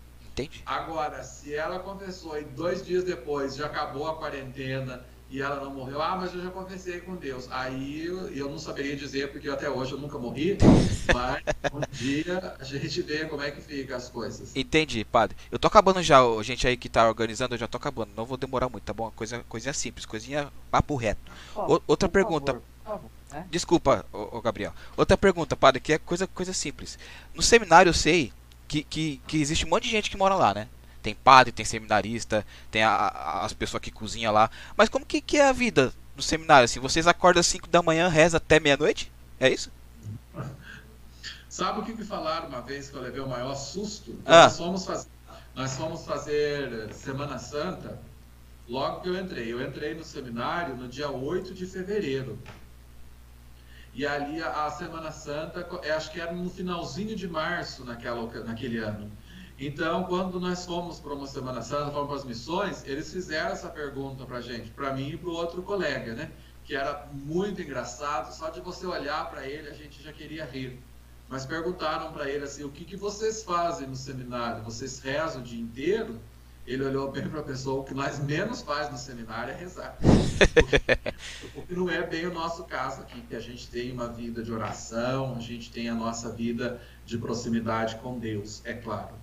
Entendi. Agora, se ela confessou e dois dias depois já acabou a quarentena e ela não morreu, ah, mas eu já confessei com Deus. Aí eu, eu não saberia dizer, porque até hoje eu nunca morri, mas um dia a gente vê como é que fica as coisas. Entendi, padre. Eu tô acabando já, gente aí que tá organizando, eu já tô acabando. Não vou demorar muito, tá bom? Coisa, coisinha simples, coisinha papo reto. Ó, outra por pergunta. favor, né? Desculpa, ô, ô, Gabriel. Outra pergunta, padre, que é coisa, coisa simples. No seminário eu sei que, que, que existe um monte de gente que mora lá, né? Tem padre, tem seminarista, tem a- a- as pessoas que cozinham lá. Mas como que, que é a vida no seminário? Assim, vocês acordam às 5 da manhã, reza até meia-noite? É isso? Sabe o que me falaram uma vez que eu levei o maior susto? Ah. Nós, fomos faz... nós fomos fazer Semana Santa logo que eu entrei. Eu entrei no seminário no dia 8 de fevereiro. E ali a, a Semana Santa, eu acho que era no finalzinho de março naquela, naquele ano. Então, quando nós fomos para uma Semana Santa, fomos para as missões, eles fizeram essa pergunta para gente, para mim e para o outro colega, né? Que era muito engraçado, só de você olhar para ele a gente já queria rir. Mas perguntaram para ele assim: o que, que vocês fazem no seminário? Vocês rezam o dia inteiro? Ele olhou bem para a pessoa: o que nós menos faz no seminário é rezar. O que não é bem o nosso caso aqui, que a gente tem uma vida de oração, a gente tem a nossa vida de proximidade com Deus, é claro.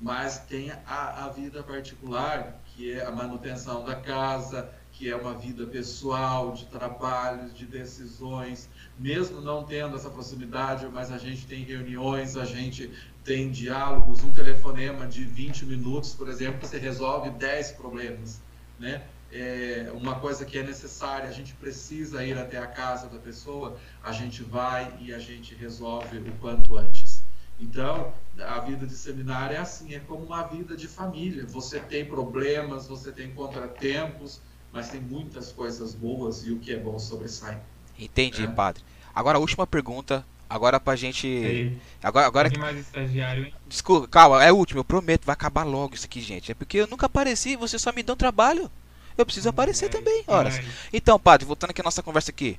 Mas tem a, a vida particular, que é a manutenção da casa, que é uma vida pessoal, de trabalhos, de decisões, mesmo não tendo essa proximidade, mas a gente tem reuniões, a gente tem diálogos, um telefonema de 20 minutos, por exemplo, você resolve 10 problemas, né? É uma coisa que é necessária, a gente precisa ir até a casa da pessoa, a gente vai e a gente resolve o quanto antes. Então, a vida de seminário é assim, é como uma vida de família. Você tem problemas, você tem contratempos, mas tem muitas coisas boas e o que é bom sobressai. Entendi, É. padre. Agora a última pergunta. Agora pra gente. Aí, Agora, agora tem mais estagiário, hein? Desculpa, calma, é o último, eu prometo, vai acabar logo isso aqui, gente. É porque eu nunca apareci, vocês só me dão trabalho. Eu preciso aparecer também, horas. Então, padre, voltando aqui à nossa conversa aqui.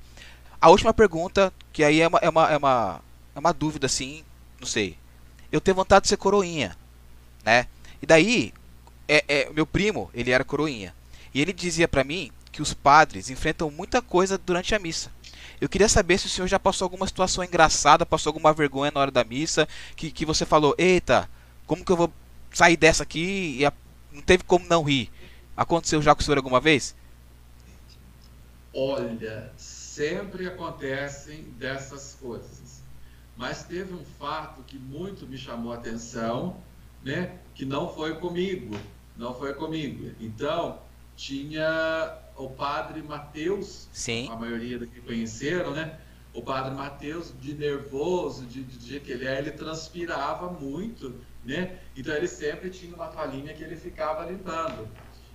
A última pergunta, que aí é uma, é uma, é uma, é uma dúvida, assim, não sei. Eu tenho vontade de ser coroinha, né? E daí, é, é, meu primo, ele era coroinha. E ele dizia pra mim que os padres enfrentam muita coisa durante a missa. Eu queria saber se o senhor já passou alguma situação engraçada, passou alguma vergonha na hora da missa, que, que você falou, eita, como que eu vou sair dessa aqui e a- não teve como não rir. Aconteceu já com o senhor alguma vez? Olha, sempre acontecem dessas coisas. Mas teve um fato que muito me chamou a atenção, né? Que não foi comigo, não foi comigo. Então, tinha o padre Mateus, Sim. a maioria daqui conheceram, né? O padre Mateus, de nervoso, de, de, jeito que ele é, ele transpirava muito, né? Então ele sempre tinha uma toalhinha que ele ficava limpando.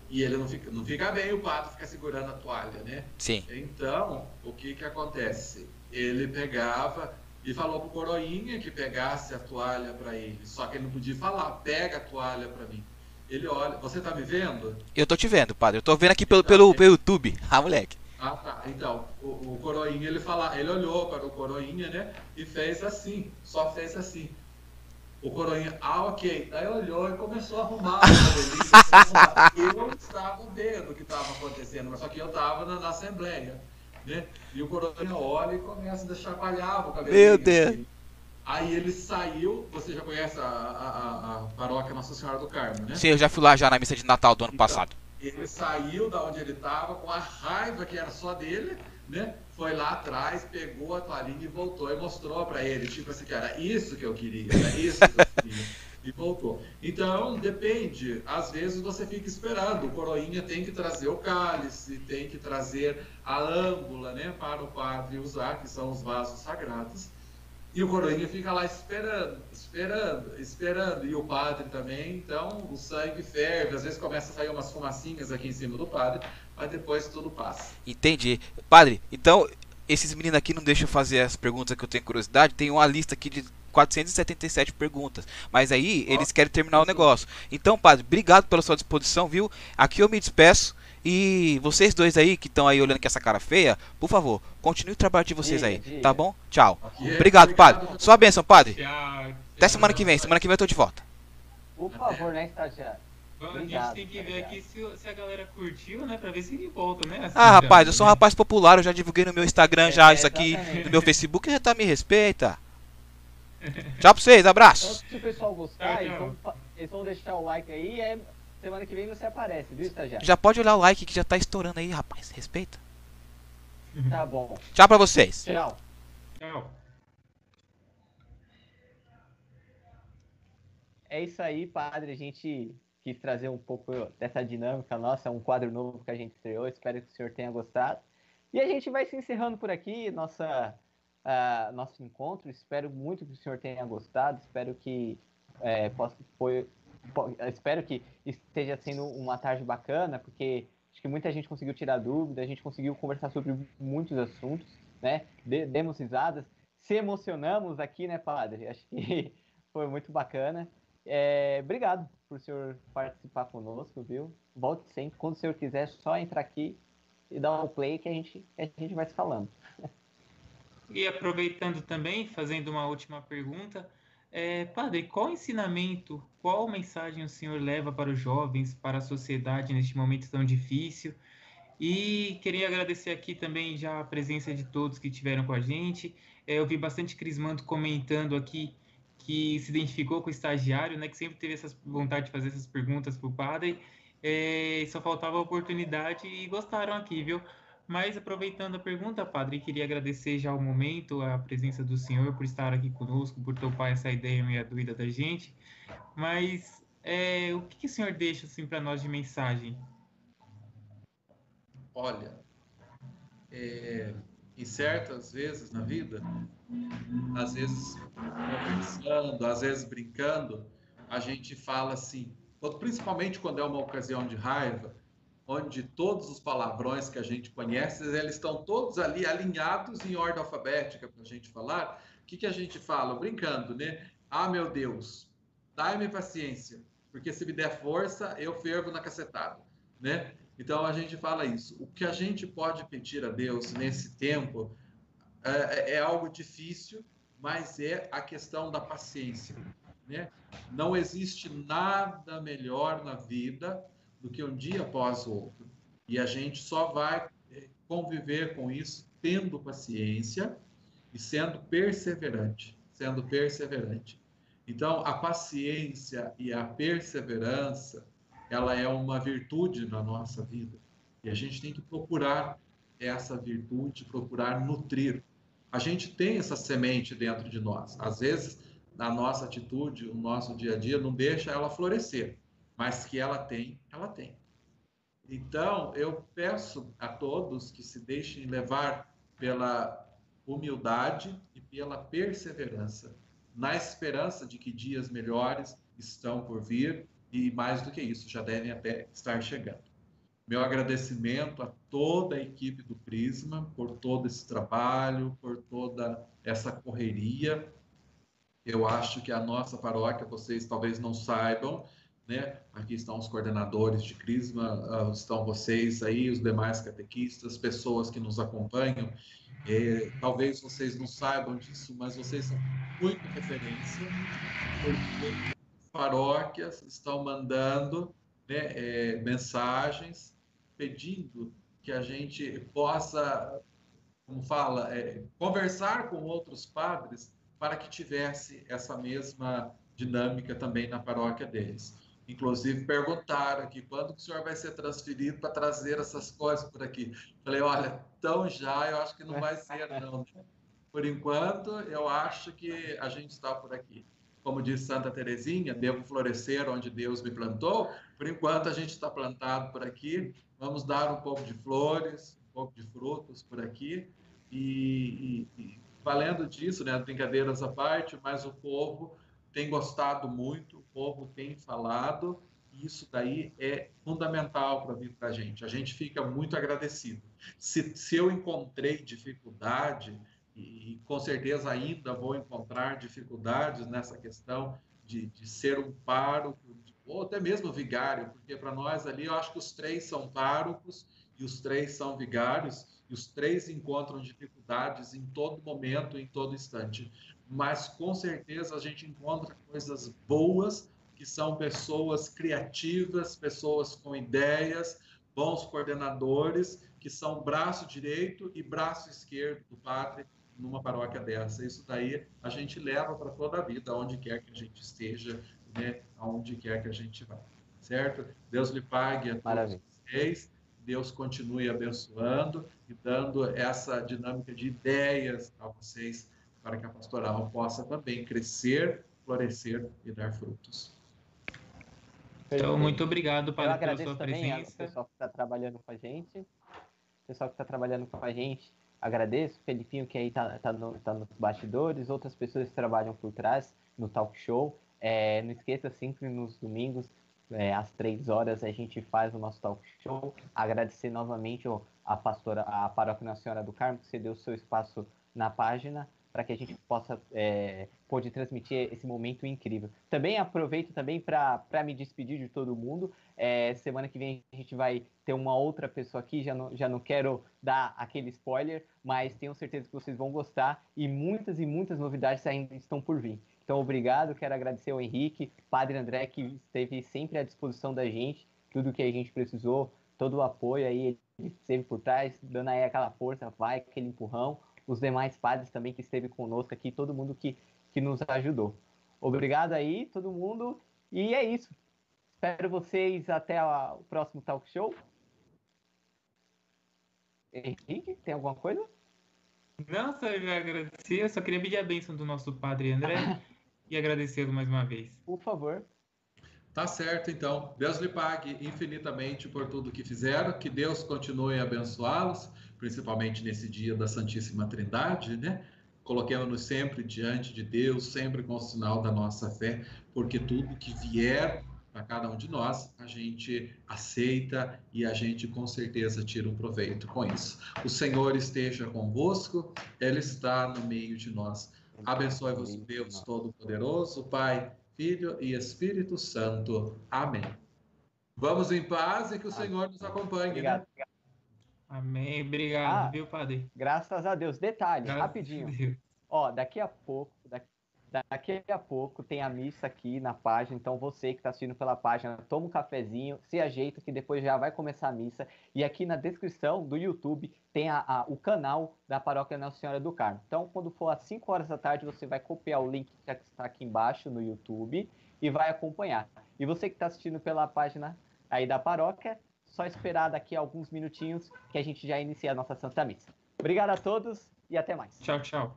E ele não fica, não fica bem o padre ficar segurando a toalha, né? Sim. Então, o que que acontece? Ele pegava e falou pro coroinha que pegasse a toalha para ele. Só que ele não podia falar, pega a toalha para mim. Ele olha, você tá me vendo? Eu tô te vendo, padre. Eu tô vendo aqui pelo, pelo, pelo YouTube. Ah, moleque. Ah, tá. Então, o, o coroinha, ele fala, ele olhou para o coroinha, né? E fez assim, só fez assim. O coroinha, ah, ok. Daí olhou e começou a arrumar a. Eu estava vendo o que estava acontecendo, mas só que eu estava na, na assembleia, né? E o coroinha olha e começa a chacoalhar o cabelinho. Meu Deus. assim. Aí ele saiu, você já conhece a, a, a- paróquia Nossa Senhora do Carmo, né? Sim, eu já fui lá já na missa de Natal do ano Então. passado. Ele saiu da onde ele estava com a raiva que era só dele, né? Foi lá atrás, pegou a toalhinha e voltou e mostrou para ele, tipo assim, que era isso que eu queria, era isso que eu queria. E voltou. Então, depende. Às vezes você fica esperando. O coroinha tem que trazer o cálice, tem que trazer a âmbula, né? Para o padre usar, que são os vasos sagrados. E o coroinha fica lá esperando, esperando, esperando. E o padre também, então o sangue ferve. Às vezes começa a sair umas fumacinhas aqui em cima do padre, mas depois tudo passa. Entendi. Padre, então, esses meninos aqui não deixam fazer as perguntas que eu tenho curiosidade. Tem uma lista aqui de 477 perguntas. Mas aí eles querem terminar o negócio. Então, padre, obrigado pela sua disposição, viu? Aqui eu me despeço. E vocês dois aí que estão aí olhando com essa cara feia, por favor, continue o trabalho de vocês aí, tá bom? Tchau. Obrigado, padre. Sua bênção, padre. Até semana que vem. Semana que vem eu tô de volta. Por favor, né, estagiário? A gente tem que ver aqui se, se, a galera curtiu, né? Pra ver se ele volta, né? Assim, ah, rapaz, eu sou um rapaz popular, eu já divulguei no meu Instagram já é, isso aqui, no meu Facebook, já tá me respeita. Tchau pra vocês, abraço. Então, se o pessoal gostar, eles vão, eles vão deixar o like aí, é, semana que vem você aparece, viu, estagiário? Já pode olhar o like que já tá estourando aí, rapaz, respeita. Tá bom. Tchau pra vocês. Tchau. Tchau. É isso aí, padre. A gente quis trazer um pouco dessa dinâmica nossa, um quadro novo que a gente estreou. Espero que o senhor tenha gostado. E a gente vai se encerrando por aqui, nossa, uh, nosso encontro. Espero muito que o senhor tenha gostado. Espero que é, possa, foi, espero que esteja sendo uma tarde bacana, porque acho que muita gente conseguiu tirar dúvida, a gente conseguiu conversar sobre muitos assuntos, né? Demos risadas, se emocionamos aqui, né, padre? Acho que foi muito bacana. É, obrigado por o senhor participar conosco, viu? Volte sempre. Quando o senhor quiser, só entrar aqui e dar um play que a gente, a gente vai se falando. E aproveitando também, fazendo uma última pergunta, é, padre, qual ensinamento, qual mensagem o senhor leva para os jovens, para a sociedade neste momento tão difícil? E queria agradecer aqui também já a presença de todos que estiveram com a gente. É, eu vi bastante Crismanto comentando aqui que se identificou com o estagiário, né, que sempre teve essa vontade de fazer essas perguntas para o padre, é, só faltava a oportunidade e gostaram aqui, viu? Mas aproveitando a pergunta, padre, queria agradecer já o momento, a presença do senhor por estar aqui conosco, por topar essa ideia meia doida da gente. Mas é, o que, que o senhor deixa assim para nós de mensagem? Olha, é, em certas vezes na vida, às vezes conversando, às vezes brincando, a gente fala assim, principalmente quando é uma ocasião de raiva, onde todos os palavrões que a gente conhece, eles estão todos ali alinhados em ordem alfabética para a gente falar. O que, que a gente fala? Brincando, né? Ah, meu Deus, dai-me paciência, porque se me der força, eu fervo na cacetada, né? Então a gente fala isso. O que a gente pode pedir a Deus nesse tempo é, é algo difícil, mas é a questão da paciência. Né? Não existe nada melhor na vida do que um dia após o outro. E a gente só vai é, conviver com isso tendo paciência e sendo perseverante, sendo perseverante. Então, a paciência e a perseverança ela é uma virtude na nossa vida. E a gente tem que procurar essa virtude, procurar nutrir. A gente tem essa semente dentro de nós. Às vezes, a nossa atitude, o nosso dia a dia não deixa ela florescer, mas que ela tem, ela tem. Então, eu peço a todos que se deixem levar pela humildade e pela perseverança, na esperança de que dias melhores estão por vir e mais do que isso, já devem até estar chegando. Meu agradecimento a toda a equipe do Prisma por todo esse trabalho, por toda essa correria. Eu acho que a nossa paróquia, vocês talvez não saibam, né? Aqui estão os coordenadores de Crisma, ah, estão vocês aí, os demais catequistas, pessoas que nos acompanham. É, talvez vocês não saibam disso, mas vocês são muito referência, porque paróquias estão mandando né, é, mensagens pedindo que a gente possa, como fala, é, conversar com outros padres para que tivesse essa mesma dinâmica também na paróquia deles. Inclusive perguntaram aqui quando o senhor vai ser transferido para trazer essas coisas por aqui. Falei, olha, tão já, eu acho que não vai ser não. Por enquanto, eu acho que a gente está por aqui como diz Santa Teresinha, devo florescer onde Deus me plantou. Por enquanto, a gente está plantado por aqui. Vamos dar um pouco de flores, um pouco de frutos por aqui. E, e, e valendo disso, né, brincadeiras à parte, mas o povo tem gostado muito, povo tem falado, e isso daí é fundamental para vir para a gente. A gente fica muito agradecido. Se, se eu encontrei dificuldade, e, com certeza ainda vou encontrar dificuldades nessa questão de, de ser um pároco, ou até mesmo vigário, porque para nós ali eu acho que os três são párocos e os três são vigários, e os três encontram dificuldades em todo momento, em todo instante. Mas com certeza a gente encontra coisas boas, que são pessoas criativas, pessoas com ideias, bons coordenadores, que são braço direito e braço esquerdo do padre numa paróquia dessa. Isso daí a gente leva para toda a vida, aonde quer que a gente esteja, né, aonde quer que a gente vá. Certo? Deus lhe pague a todos Maravilha. vocês. Deus continue abençoando e dando essa dinâmica de ideias a vocês para que a pastoral possa também crescer, florescer e dar frutos. Então, muito obrigado, Padre, pela sua presença. O pessoal que está trabalhando com a gente. O pessoal que está trabalhando com a gente agradeço, Felipinho que aí tá, tá, no, tá nos bastidores, outras pessoas que trabalham por trás no talk show. É, não esqueça sempre nos domingos, é, às três horas, a gente faz o nosso talk show. Agradecer novamente a pastora, a paróquia Nossa Senhora do Carmo, que cedeu o seu espaço na página para que a gente possa é, pode transmitir esse momento incrível. Também aproveito também para me despedir de todo mundo. É, semana que vem a gente vai ter uma outra pessoa aqui, já não, já não quero dar aquele spoiler, mas tenho certeza que vocês vão gostar e muitas e muitas novidades ainda estão por vir. Então, obrigado, quero agradecer ao Henrique, Padre André, que esteve sempre à disposição da gente, tudo que a gente precisou, todo o apoio aí, ele por trás, dando aí aquela força, vai, aquele empurrão os demais padres também que esteve conosco aqui, todo mundo que, que nos ajudou. Obrigado aí, todo mundo, e é isso. Espero vocês até a, o próximo talk show. Henrique, tem alguma coisa? Não, só agradecer, eu só queria pedir a bênção do nosso padre André e agradecê-lo mais uma vez. Por favor. Tá certo, então. Deus lhe pague infinitamente por tudo que fizeram, que Deus continue a abençoá-los principalmente nesse dia da Santíssima Trindade, né? Coloquemos-nos sempre diante de Deus, sempre com o sinal da nossa fé, porque tudo que vier para cada um de nós, a gente aceita e a gente com certeza tira um proveito com isso. O Senhor esteja convosco, Ele está no meio de nós. Abençoe-vos, Deus Todo-Poderoso, Pai, Filho e Espírito Santo. Amém. Vamos em paz e que o Senhor nos acompanhe. Né? Obrigado. Né? Amém. Obrigado, ah, viu, padre? Graças a Deus. Detalhe, graças rapidinho. Ó, daqui a pouco, daqui, daqui, a pouco tem a missa aqui na página. Então você que está assistindo pela página, toma um cafezinho, se ajeita que depois já vai começar a missa. E aqui na descrição do YouTube tem a, a, o canal da Paróquia Nossa Senhora do Carmo. Então, quando for às 5 horas da tarde, você vai copiar o link que está aqui embaixo no YouTube e vai acompanhar. E você que está assistindo pela página aí da paróquia, só esperar daqui a alguns minutinhos que a gente já inicia a nossa Santa Missa. Obrigado a todos e até mais. Tchau, tchau.